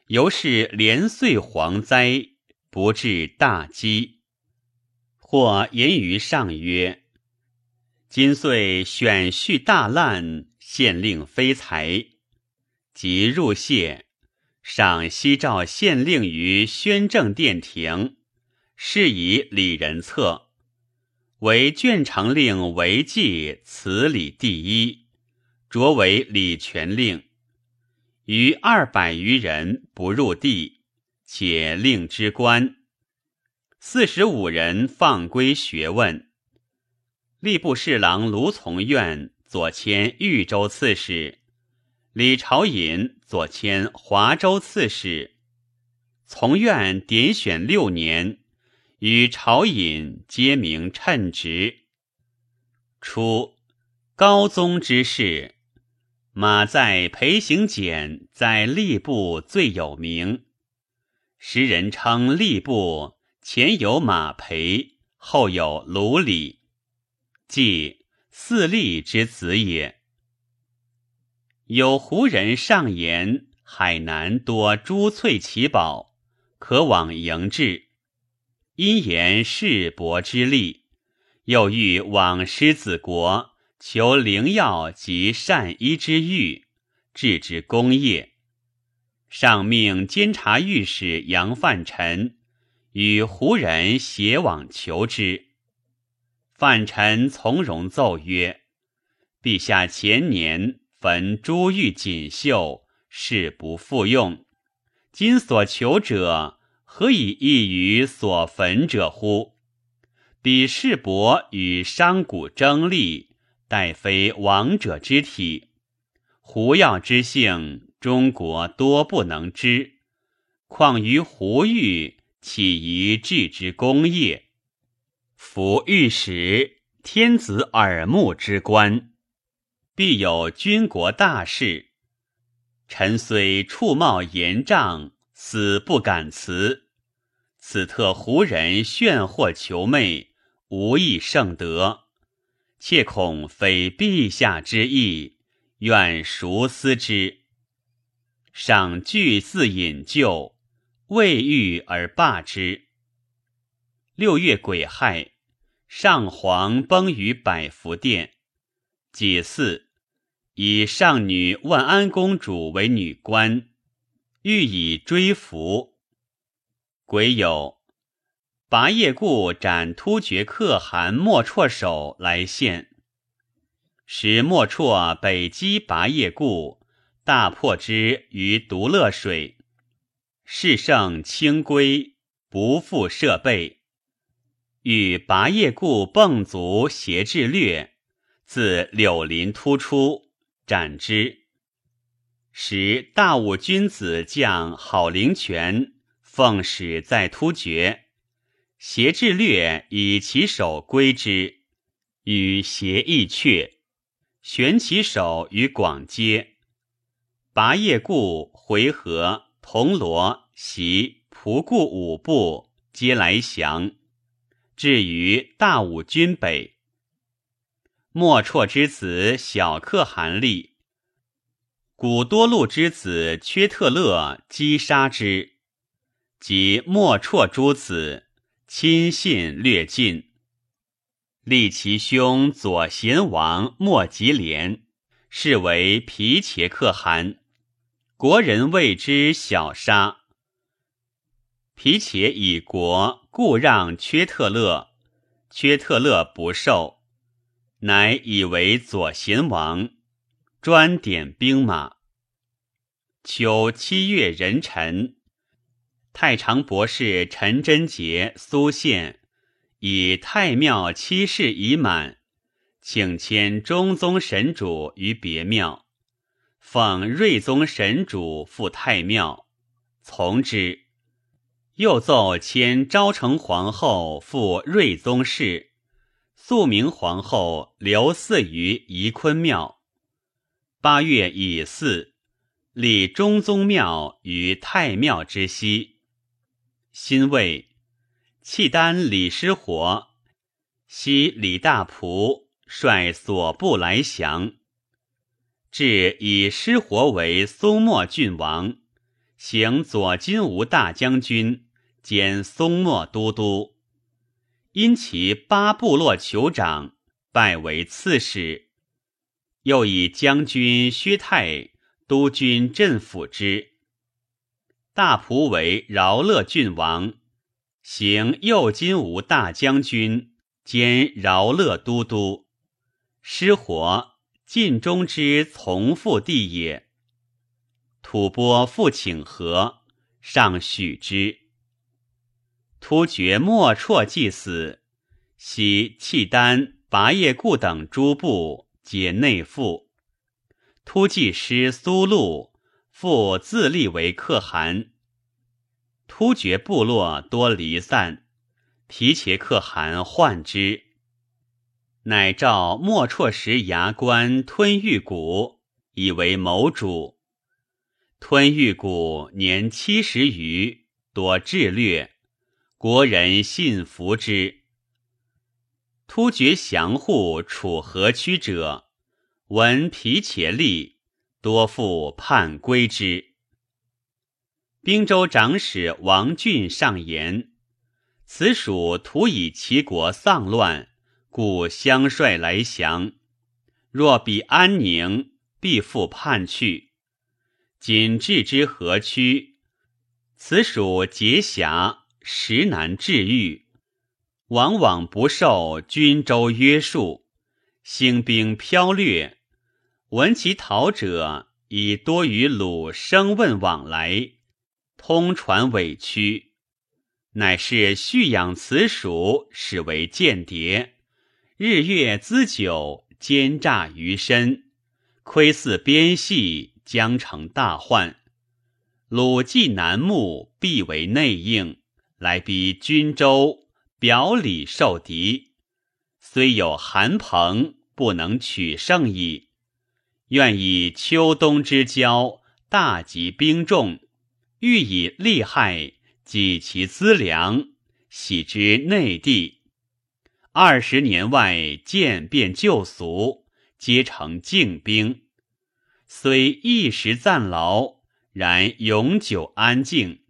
由是连岁蝗灾，不至大饥。或言于上曰：“今岁选序大滥，县令非才。”即入谢，赏西召县令于宣政殿庭，是以李仁策为卷城令，为记此礼第一，擢为礼权令。余二百余人不入地，且令之官四十五人放归学问。吏部侍郎卢从愿左迁豫州刺史，李朝隐左迁华州刺史。从愿点选六年，与朝隐皆名称职。初，高宗之事。马在裴行俭在吏部最有名，时人称吏部前有马裴，后有卢礼，即四吏之子也。有胡人上言，海南多珠翠奇宝，可往迎至。因言世伯之力，又欲往狮子国。求灵药及善医之欲，置之功业。上命监察御史杨范臣与胡人携往求之。范臣从容奏曰：“陛下前年焚珠玉锦绣，誓不复用。今所求者，何以异于所焚者乎？彼世伯与商贾争利。”待非王者之体，胡药之性，中国多不能知。况于胡玉，岂宜治之功业？夫御史，天子耳目之官，必有军国大事。臣虽触冒严丈，死不敢辞。此特胡人炫惑求媚，无益圣德。切恐非陛下之意，愿熟思之。上惧自引咎，未遇而罢之。六月癸亥，上皇崩于百福殿。己巳，以上女万安公主为女官，欲以追服。癸酉。拔叶固斩突厥可汗莫绰首来献，使莫绰北击拔叶固，大破之于独乐水。事胜轻归，不复设备。与拔叶固迸足挟至略，自柳林突出，斩之。时大武君子将郝灵泉奉使在突厥。挟至略以其手归之，与挟亦却，悬其手于广街。拔叶固回纥、铜锣、袭、仆固五部皆来降，至于大武军北。莫绰之子小可汗立，古多禄之子缺特勒击杀之，及莫绰诸子。亲信略尽，立其兄左贤王莫吉连，是为皮切可汗。国人谓之小沙。皮且以国故让缺特勒，缺特勒不受，乃以为左贤王，专点兵马。秋七月壬辰。太常博士陈真杰、苏宪以太庙七事已满，请迁中宗神主于别庙，奉睿宗神主赴太庙，从之。又奏迁昭成皇后赴睿宗室，肃明皇后留祀于宜坤庙。八月乙巳，立中宗庙于太庙之西。辛未，契丹李师活，西李大仆率所部来降，至以师活为松漠郡王，行左金吾大将军。兼松漠都督，因其八部落酋长，拜为刺史。又以将军薛泰督军镇抚之。大仆为饶乐郡王，行右金吾大将军兼饶乐都督。失活晋中之从父弟也。吐蕃复请和，上许之。突厥莫绰既死，悉契丹、拔叶固等诸部皆内附。突骑师苏禄复自立为可汗。突厥部落多离散，皮切可汗患之，乃召莫绰时牙关吞玉谷，以为谋主。吞玉谷年七十余，多智略。国人信服之。突厥降护楚河曲者，闻皮且利，多复叛归之。兵州长史王俊上言：此属徒以齐国丧乱，故相率来降。若彼安宁，必复叛去。今置之河曲，此属结辖。实难治愈，往往不受军州约束，兴兵飘掠。闻其逃者，以多与鲁生问往来，通传委屈，乃是蓄养此属，使为间谍，日月资久，奸诈于身，窥伺边隙，将成大患。鲁既南牧，必为内应。来逼军州，表里受敌，虽有韩鹏，不能取胜矣。愿以秋冬之交，大集兵众，欲以利害济其资粮，喜之内地。二十年外渐变旧俗，皆成静兵。虽一时暂劳，然永久安静。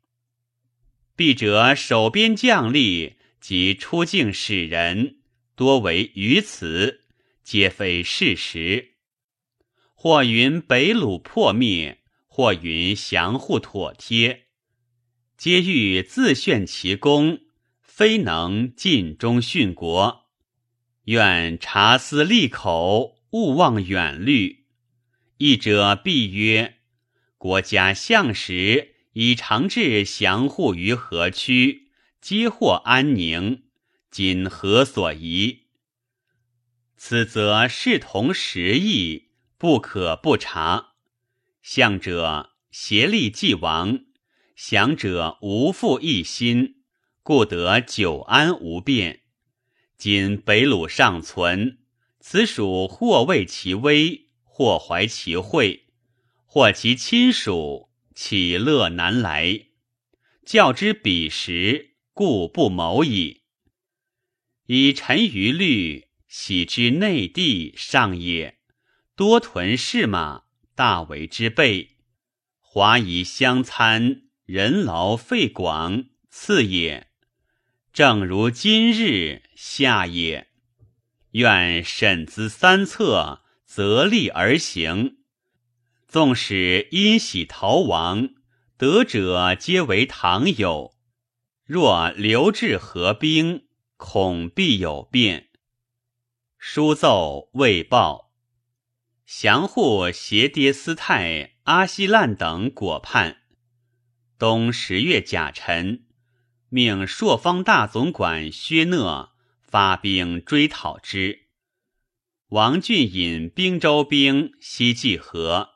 必者守边将吏及出境使人，多为愚辞，皆非事实。或云北虏破灭，或云降护妥帖，皆欲自炫其功，非能尽忠殉国。愿察思利口，勿忘远虑。一者必曰：国家相时。以长治降护于河曲，皆获安宁。今何所疑？此则视同时意，不可不察。相者协力既亡，降者无复一心，故得久安无变。今北虏尚存，此属或畏其威，或怀其惠，或其亲属。岂乐难来？教之彼时，故不谋矣。以臣于虑，喜之内地上也。多屯士马，大为之备。华夷相参，人劳费广，次也。正如今日下也。愿审资三策，择利而行。纵使因喜逃亡，得者皆为唐友。若留置合兵，恐必有变。书奏未报，降护协爹斯泰、阿希烂等果叛。冬十月甲辰，命朔方大总管薛讷发兵追讨之。王俊引兵州兵西济河，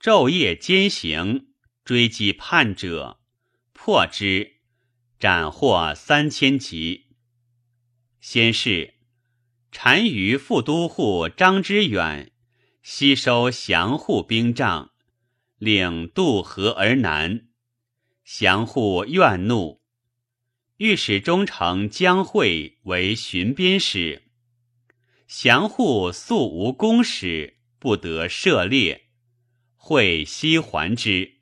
昼夜兼行，追击叛者，破之，斩获三千级。先是，单于副都护张之远吸收降护兵帐，领渡河而南。降护怨怒，御史中丞姜惠为巡边使。降护素无公使，不得涉猎，会悉还之。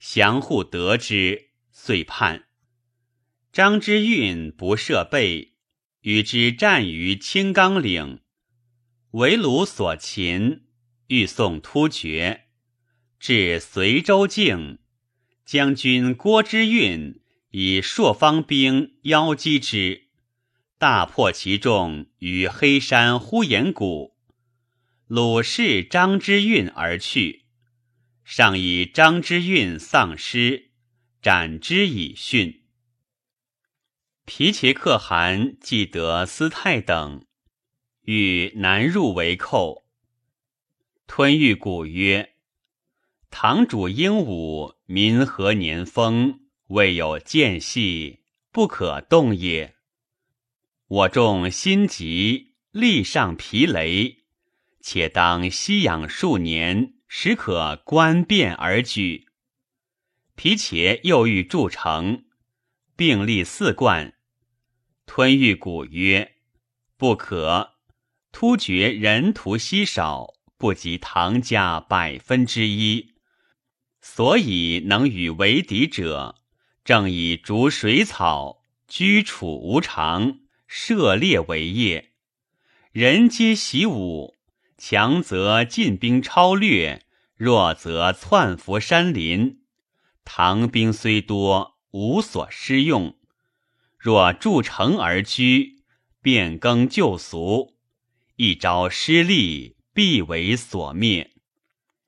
降护得之，遂叛。张之运不设备，与之战于青冈岭，为鲁所擒，欲送突厥，至随州境，将军郭之运以朔方兵邀击之。大破其众于黑山呼延谷，鲁氏张之运而去，上以张之运丧失，斩之以训。皮切可汗既得斯泰等，欲南入为寇。吞玉谷曰：“堂主英武，民和年丰，未有间隙，不可动也。”我众心急，力上疲累，且当息养数年，时可观变而举。皮且又欲筑城，并立四冠。吞玉鼓曰：“不可，突厥人徒稀少，不及唐家百分之一，所以能与为敌者，正以逐水草，居处无常。”涉猎为业，人皆习武，强则进兵超略，弱则窜伏山林。唐兵虽多，无所施用。若筑城而居，变更旧俗，一朝失利，必为所灭。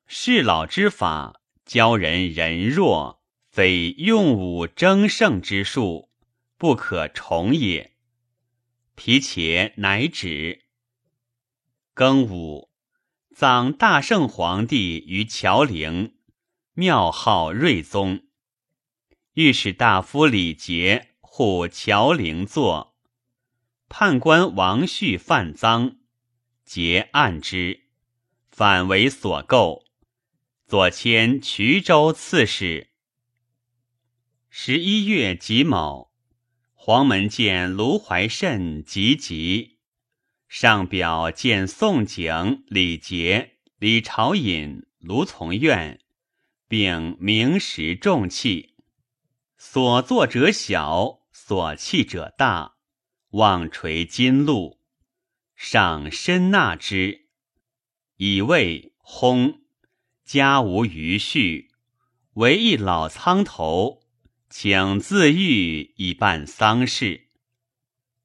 事老之法，教人人弱，非用武争胜之术，不可重也。皮且乃止。庚午，葬大圣皇帝于乔陵，庙号睿宗。御史大夫李杰护乔陵坐，判官王旭犯赃，结案之，反为所构，左迁衢州刺史。十一月己卯。黄门见卢怀慎急急，上表见宋景、李杰、李朝隐、卢从愿，并明实重器。所作者小，所弃者大，望垂金禄，上深纳之，以谓薨，家无余序，唯一老苍头。请自愈以办丧事。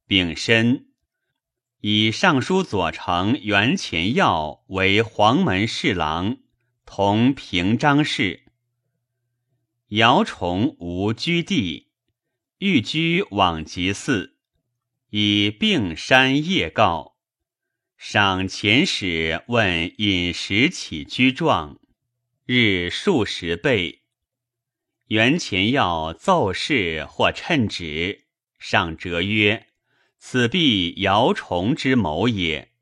丙申，以尚书左丞袁前耀为黄门侍郎，同平章事。姚崇无居地，欲居往极寺，以病山夜告。赏钱使问饮食起居状，日数十倍。元前要奏事或称旨，上折曰：“此必姚崇之谋也。”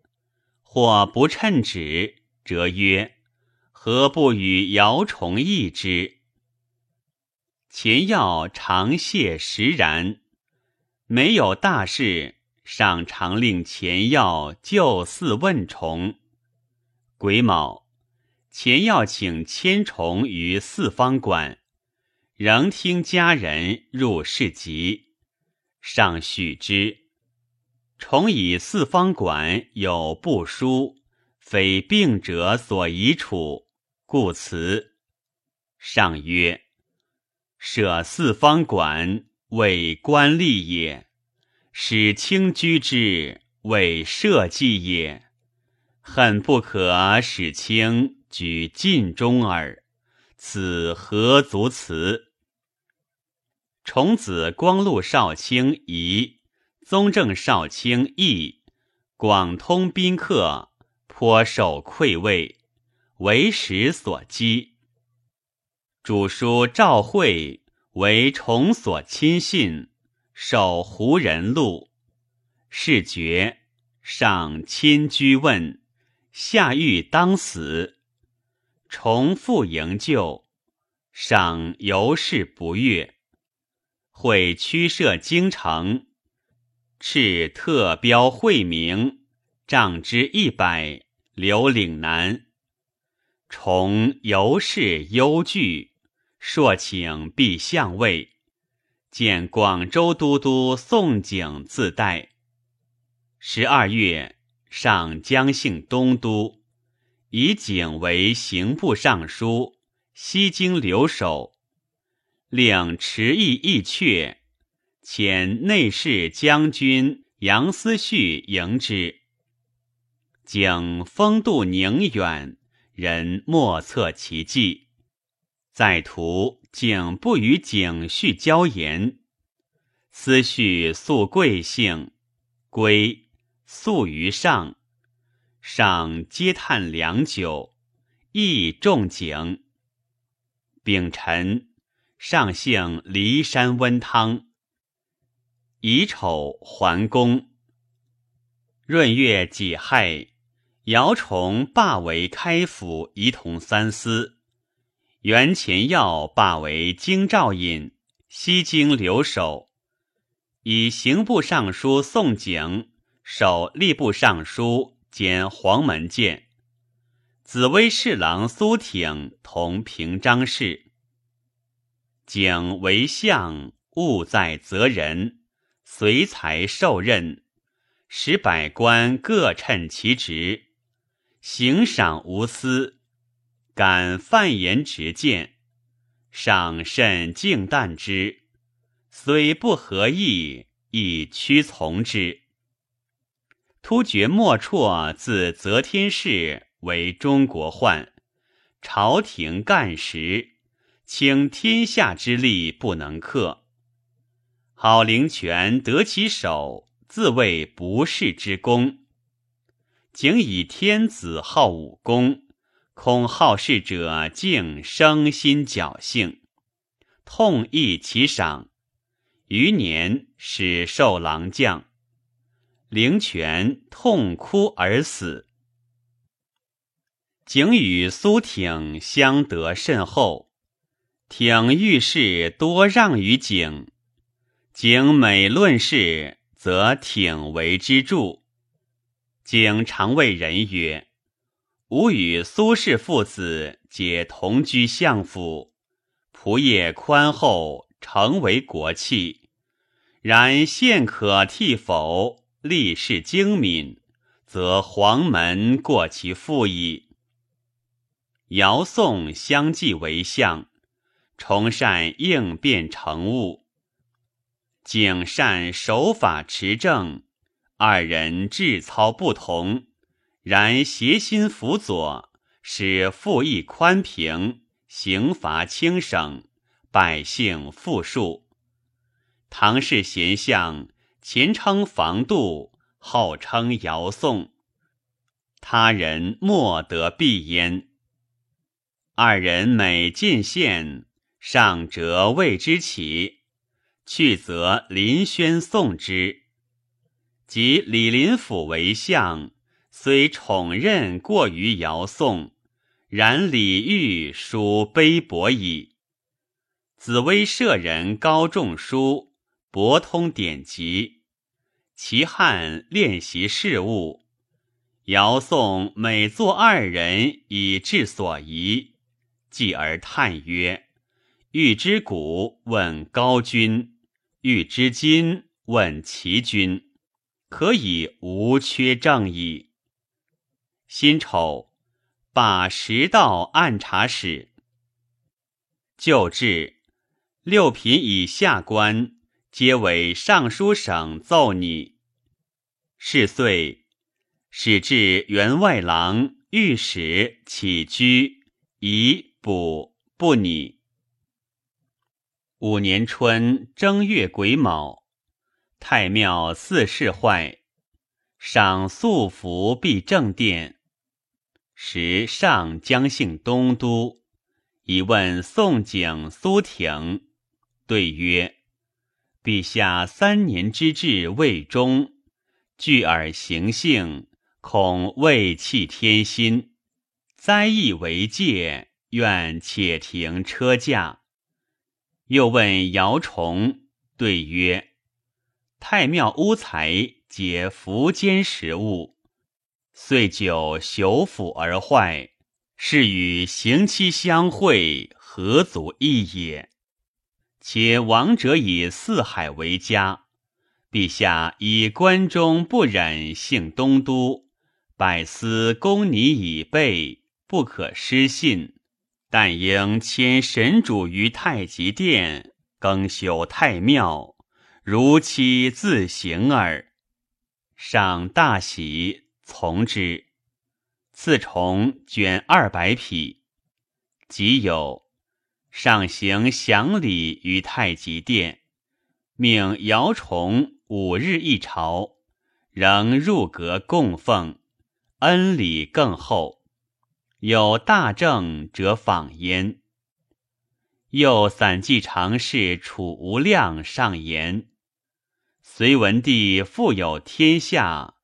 或不称旨，折曰：“何不与姚崇议之？”前要常谢实然，没有大事，上常令钱要就寺问虫。癸卯，钱要请千虫于四方馆。仍听家人入市集，上许之。重以四方馆有不书，非病者所宜处，故辞。上曰：“舍四方馆为官吏也，使卿居之为社稷也，恨不可使卿居尽中耳。此何足辞？”重子光禄少卿仪宗正少卿义，广通宾客，颇受馈位，为时所讥。主书赵惠为崇所亲信，守胡人路，是觉上亲居问，下狱当死，重复营救，上尤是不悦。会驱设京城，敕特标惠明，杖之一百，留岭南。崇尤是忧惧，朔请必相位，见广州都督宋景自带。十二月，上江姓东都，以景为刑部尚书、西京留守。令迟邑义阙，遣内侍将军杨思绪迎之。景风度宁远，人莫测其迹。在途景不与景绪交言。思绪素贵姓，归宿于上，上嗟叹良久，亦重景。丙辰。上姓骊山温汤。乙丑桓公。闰月己亥，姚崇罢为开府仪同三司，袁前耀罢为京兆尹，西京留守，以刑部尚书宋景守吏部尚书兼黄门监。紫薇侍郎苏挺同平章事。景为相，务在责人，随才受任，使百官各称其职，行赏无私，敢犯言直谏，赏甚敬惮之，虽不合意，亦屈从之。突厥莫辍自则天氏为中国患，朝廷干时。倾天下之力不能克，郝灵权得其手，自谓不世之功。仅以天子好武功，恐好事者竟生心侥幸，痛议其赏。余年使受郎将，灵泉痛哭而死。景与苏挺相得甚厚。挺遇事多让于景，景每论事，则挺为之助。景常谓人曰：“吾与苏氏父子皆同居相府，仆业宽厚，诚为国器。然现可替否？立事精敏，则黄门过其父矣。”尧宋相继为相。崇善应变成物，景善守法持政，二人志操不同，然协心辅佐，使赋役宽平，刑罚轻省，百姓富庶。唐氏贤相，前称房度，后称尧宋，他人莫得避焉。二人每进献。上折谓之起，去则林轩送之。及李林甫为相，虽宠任过于尧宋，然礼遇属卑薄矣。紫薇舍人高仲书，博通典籍，其汉练习事务。尧宋每作二人以治所宜，继而叹曰。欲知古，问高君；欲知今，问齐君。可以无缺正矣。辛丑，罢十道按察使。旧制，六品以下官皆为尚书省奏拟。是岁，使至员外郎、御史起居以补不拟。五年春正月癸卯，太庙四事坏，赏素服必正殿。时上将姓东都，以问宋景、苏挺，对曰：“陛下三年之治未终，据尔行性，恐未弃天心，灾异为戒，愿且停车驾。”又问姚崇，对曰：“太庙屋财皆福间食物，岁久朽腐而坏，是与刑期相会，何足异也？且亡者以四海为家，陛下以关中不忍幸东都，百司公拟以备，不可失信。”但应迁神主于太极殿，更修太庙，如期自行耳。上大喜，从之。赐重卷二百匹。即有上行享礼于太极殿，命姚崇五日一朝，仍入阁供奉，恩礼更厚。有大政者访焉。又散记常侍楚无量上言：隋文帝富有天下，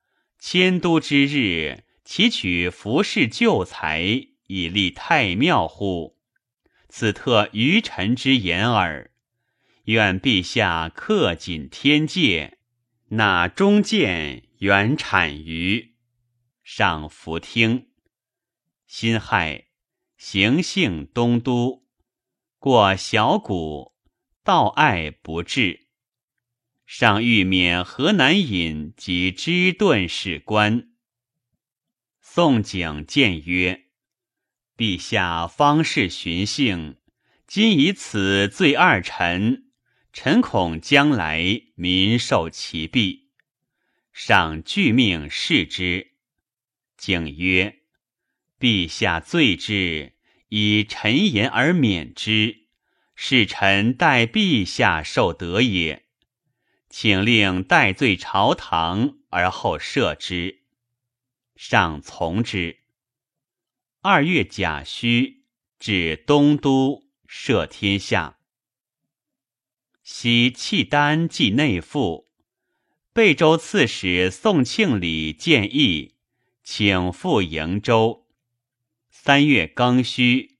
迁都之日，其取服饰旧财以立太庙乎？此特愚臣之言耳。愿陛下克谨天戒，纳忠谏，原产于上福听。辛亥，行幸东都，过小谷，道爱不至。上欲免河南尹及知顿史官。宋景谏曰：“陛下方士寻幸，今以此罪二臣，臣恐将来民受其弊。”上具命视之。景曰。陛下罪之，以臣言而免之，是臣待陛下受德也。请令代罪朝堂，而后赦之。上从之。二月甲戌，至东都，赦天下。昔契丹继内附，贝州刺史宋庆礼建议，请赴瀛州。三月庚戌，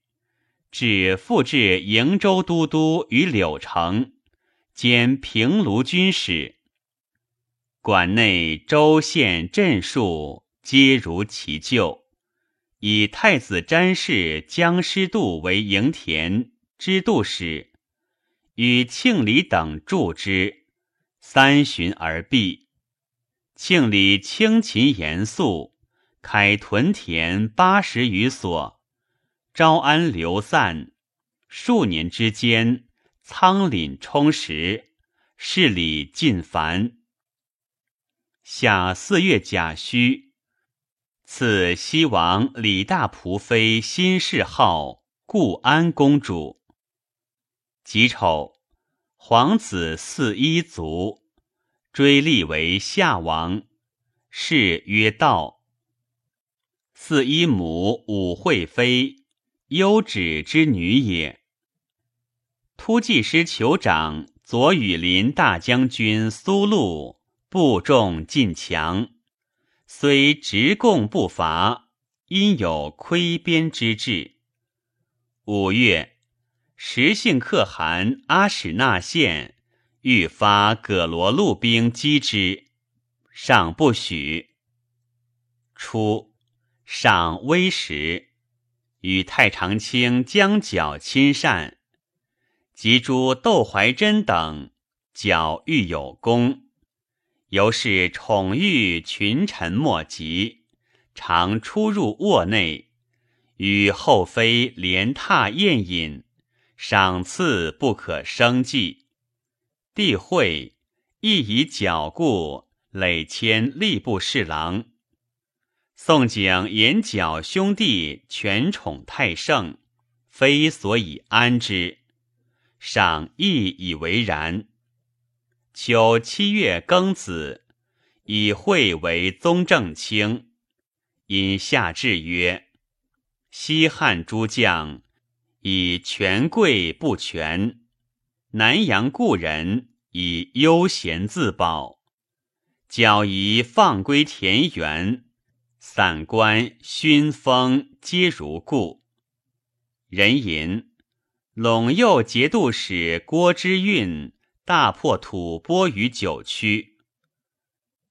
至复至瀛州都督于柳城，兼平卢军使。馆内州县镇戍皆如其旧，以太子詹事江师度为营田知度使，与庆礼等助之。三旬而毕。庆礼清勤严肃。开屯田八十余所，招安流散，数年之间，仓廪充实，事理尽繁。夏四月甲戌，赐西王李大仆妃新谥号固安公主。己丑，皇子四一族，追立为夏王，谥曰道。四一母武惠妃，优止之女也。突骑师酋长左羽林大将军苏禄部众进强，虽直贡不伐，因有窥边之志。五月，时姓可汗阿史那县欲发葛罗路兵击之，上不许。初。赏微时，与太常卿将角亲善，及诸窦怀真等，矫欲有功，由是宠遇群臣莫及，常出入卧内，与后妃连榻宴饮，赏赐不可生计。帝会亦以角故，累迁吏部侍郎。宋景言角兄弟权宠太盛，非所以安之，赏亦以为然。秋七月庚子，以会为宗正卿。因下至曰：“西汉诸将以权贵不全，南阳故人以悠闲自保，矫仪放归田园，散官熏风皆如故。”人吟。陇右节度使郭之运大破吐蕃于九曲。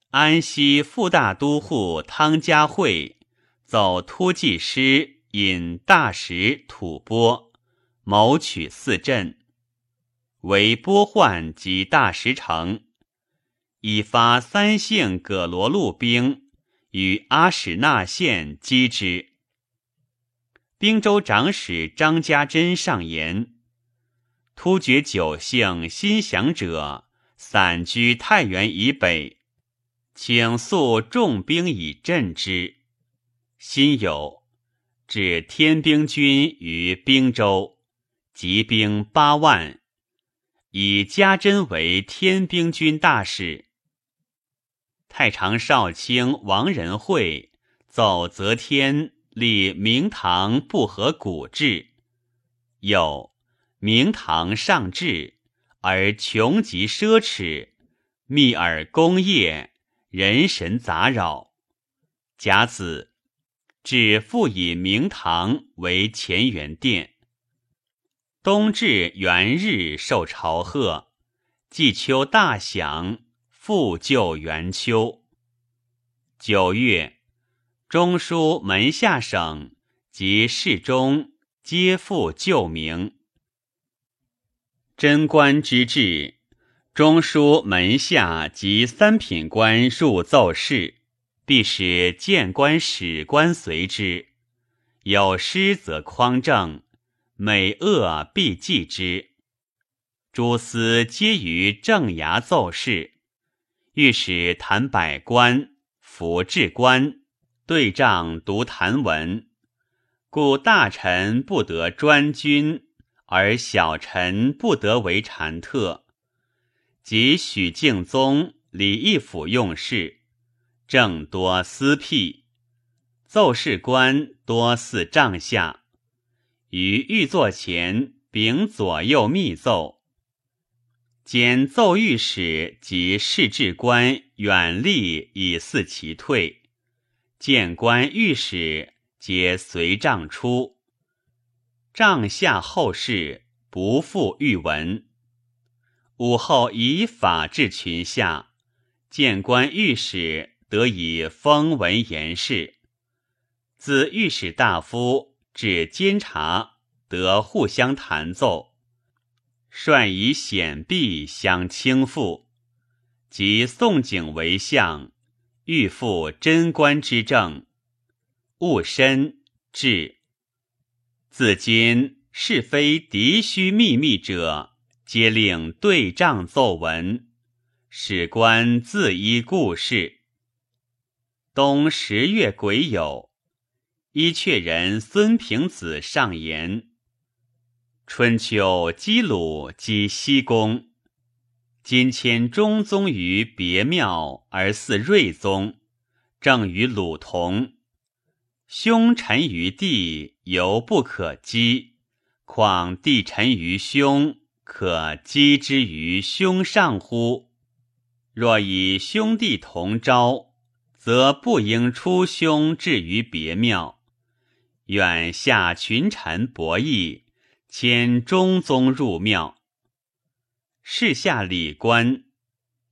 安西副大都护汤家惠走突骑师引大使吐蕃，谋取四镇，为波患及大石城，以发三姓葛罗路兵与阿史那县击之。兵州长史张家珍上言：突厥九姓心降者，散居太原以北，请速重兵以镇之。心有，置天兵军于兵州，集兵八万，以家珍为天兵军大使。太常少卿王仁惠奏则天。立明堂不合古制，有明堂上制而穷极奢侈，密而工业，人神杂扰。甲子，只复以明堂为乾元殿。冬至元日受朝贺，季秋大享，复就元秋。九月。中书门下省及侍中皆复旧名。贞观之治，中书门下及三品官入奏事，必使谏官、史官随之。有失则匡正，美恶必记之。诸司皆于正衙奏事，御史谈百官，服治官。对仗读谭文，故大臣不得专君，而小臣不得为禅特。及许敬宗、李义府用事，正多私辟，奏事官多似帐下。于御座前秉左右密奏，兼奏御史及侍制官远立以祀其退。谏官御史皆随帐出，帐下后事不复御闻。午后以法治群下，谏官御史得以封文言事。自御史大夫至监察，得互相弹奏，率以显璧相倾覆，即宋景为相。欲复贞观之政，务深治。自今是非敌虚秘密者，皆令对仗奏文，史官自依故事。冬十月癸酉，伊阙人孙平子上言：春秋姬鲁及西宫。今迁中宗于别庙而祀睿宗，正与鲁同。兄臣于弟，犹不可讥；况弟臣于兄，可击之于兄上乎？若以兄弟同招，则不应出兄至于别庙。愿下群臣博弈，迁中宗入庙。世下礼官，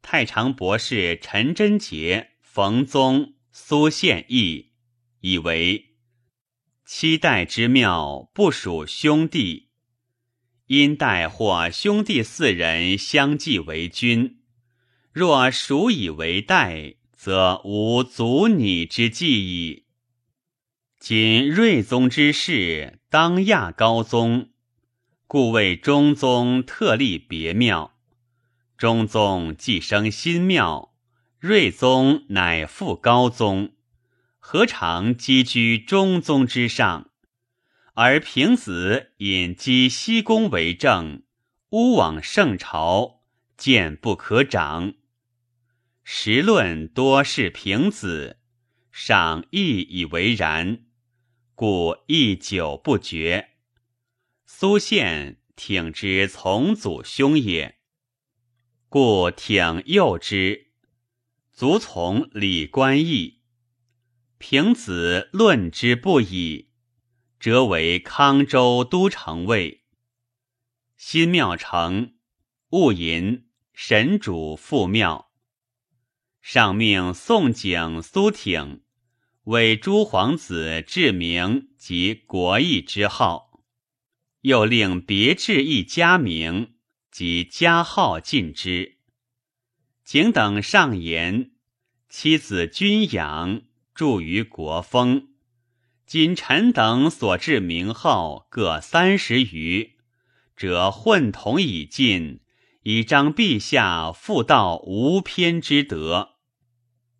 太常博士陈真节、冯宗、苏献义以为七代之庙不属兄弟，因代或兄弟四人相继为君。若属以为代，则无阻你之计矣。今睿宗之事当亚高宗。故为中宗特立别庙，中宗既生新庙，睿宗乃复高宗，何尝积居中宗之上？而平子引击西宫为政，乌往圣朝，见不可长。时论多是平子，尚亦以为然，故亦久不决。苏宪挺之从祖兄也，故挺幼之，卒从李官义。平子论之不已，则为康州都城尉。新庙成，戊寅，神主复庙。上命宋景、苏挺为诸皇子治明及国义之号，又令别置一家名及家号进之。景等上言，妻子君养著于国风，今臣等所置名号各三十余，则混同已尽，以彰陛下复道无偏之德。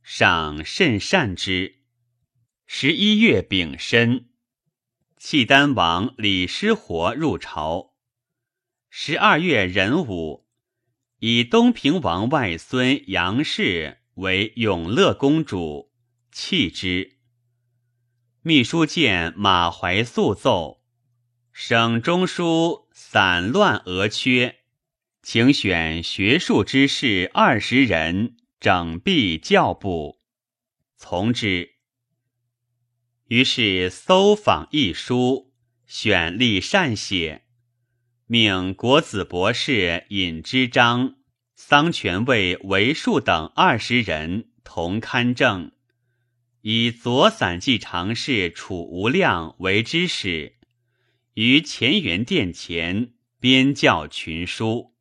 赏甚善之。十一月丙申，契丹王李师活入朝。十二月壬午，以东平王外孙杨氏为永乐公主，弃之。秘书监马怀素奏：省中书散乱额缺，请选学术之士二十人。整毕教部，从之。于是搜访一书，选立善写，命国子博士尹之章、桑权尉韦树等二十人同刊正，以左散记常侍楚无量为知使，于乾元殿前编教群书。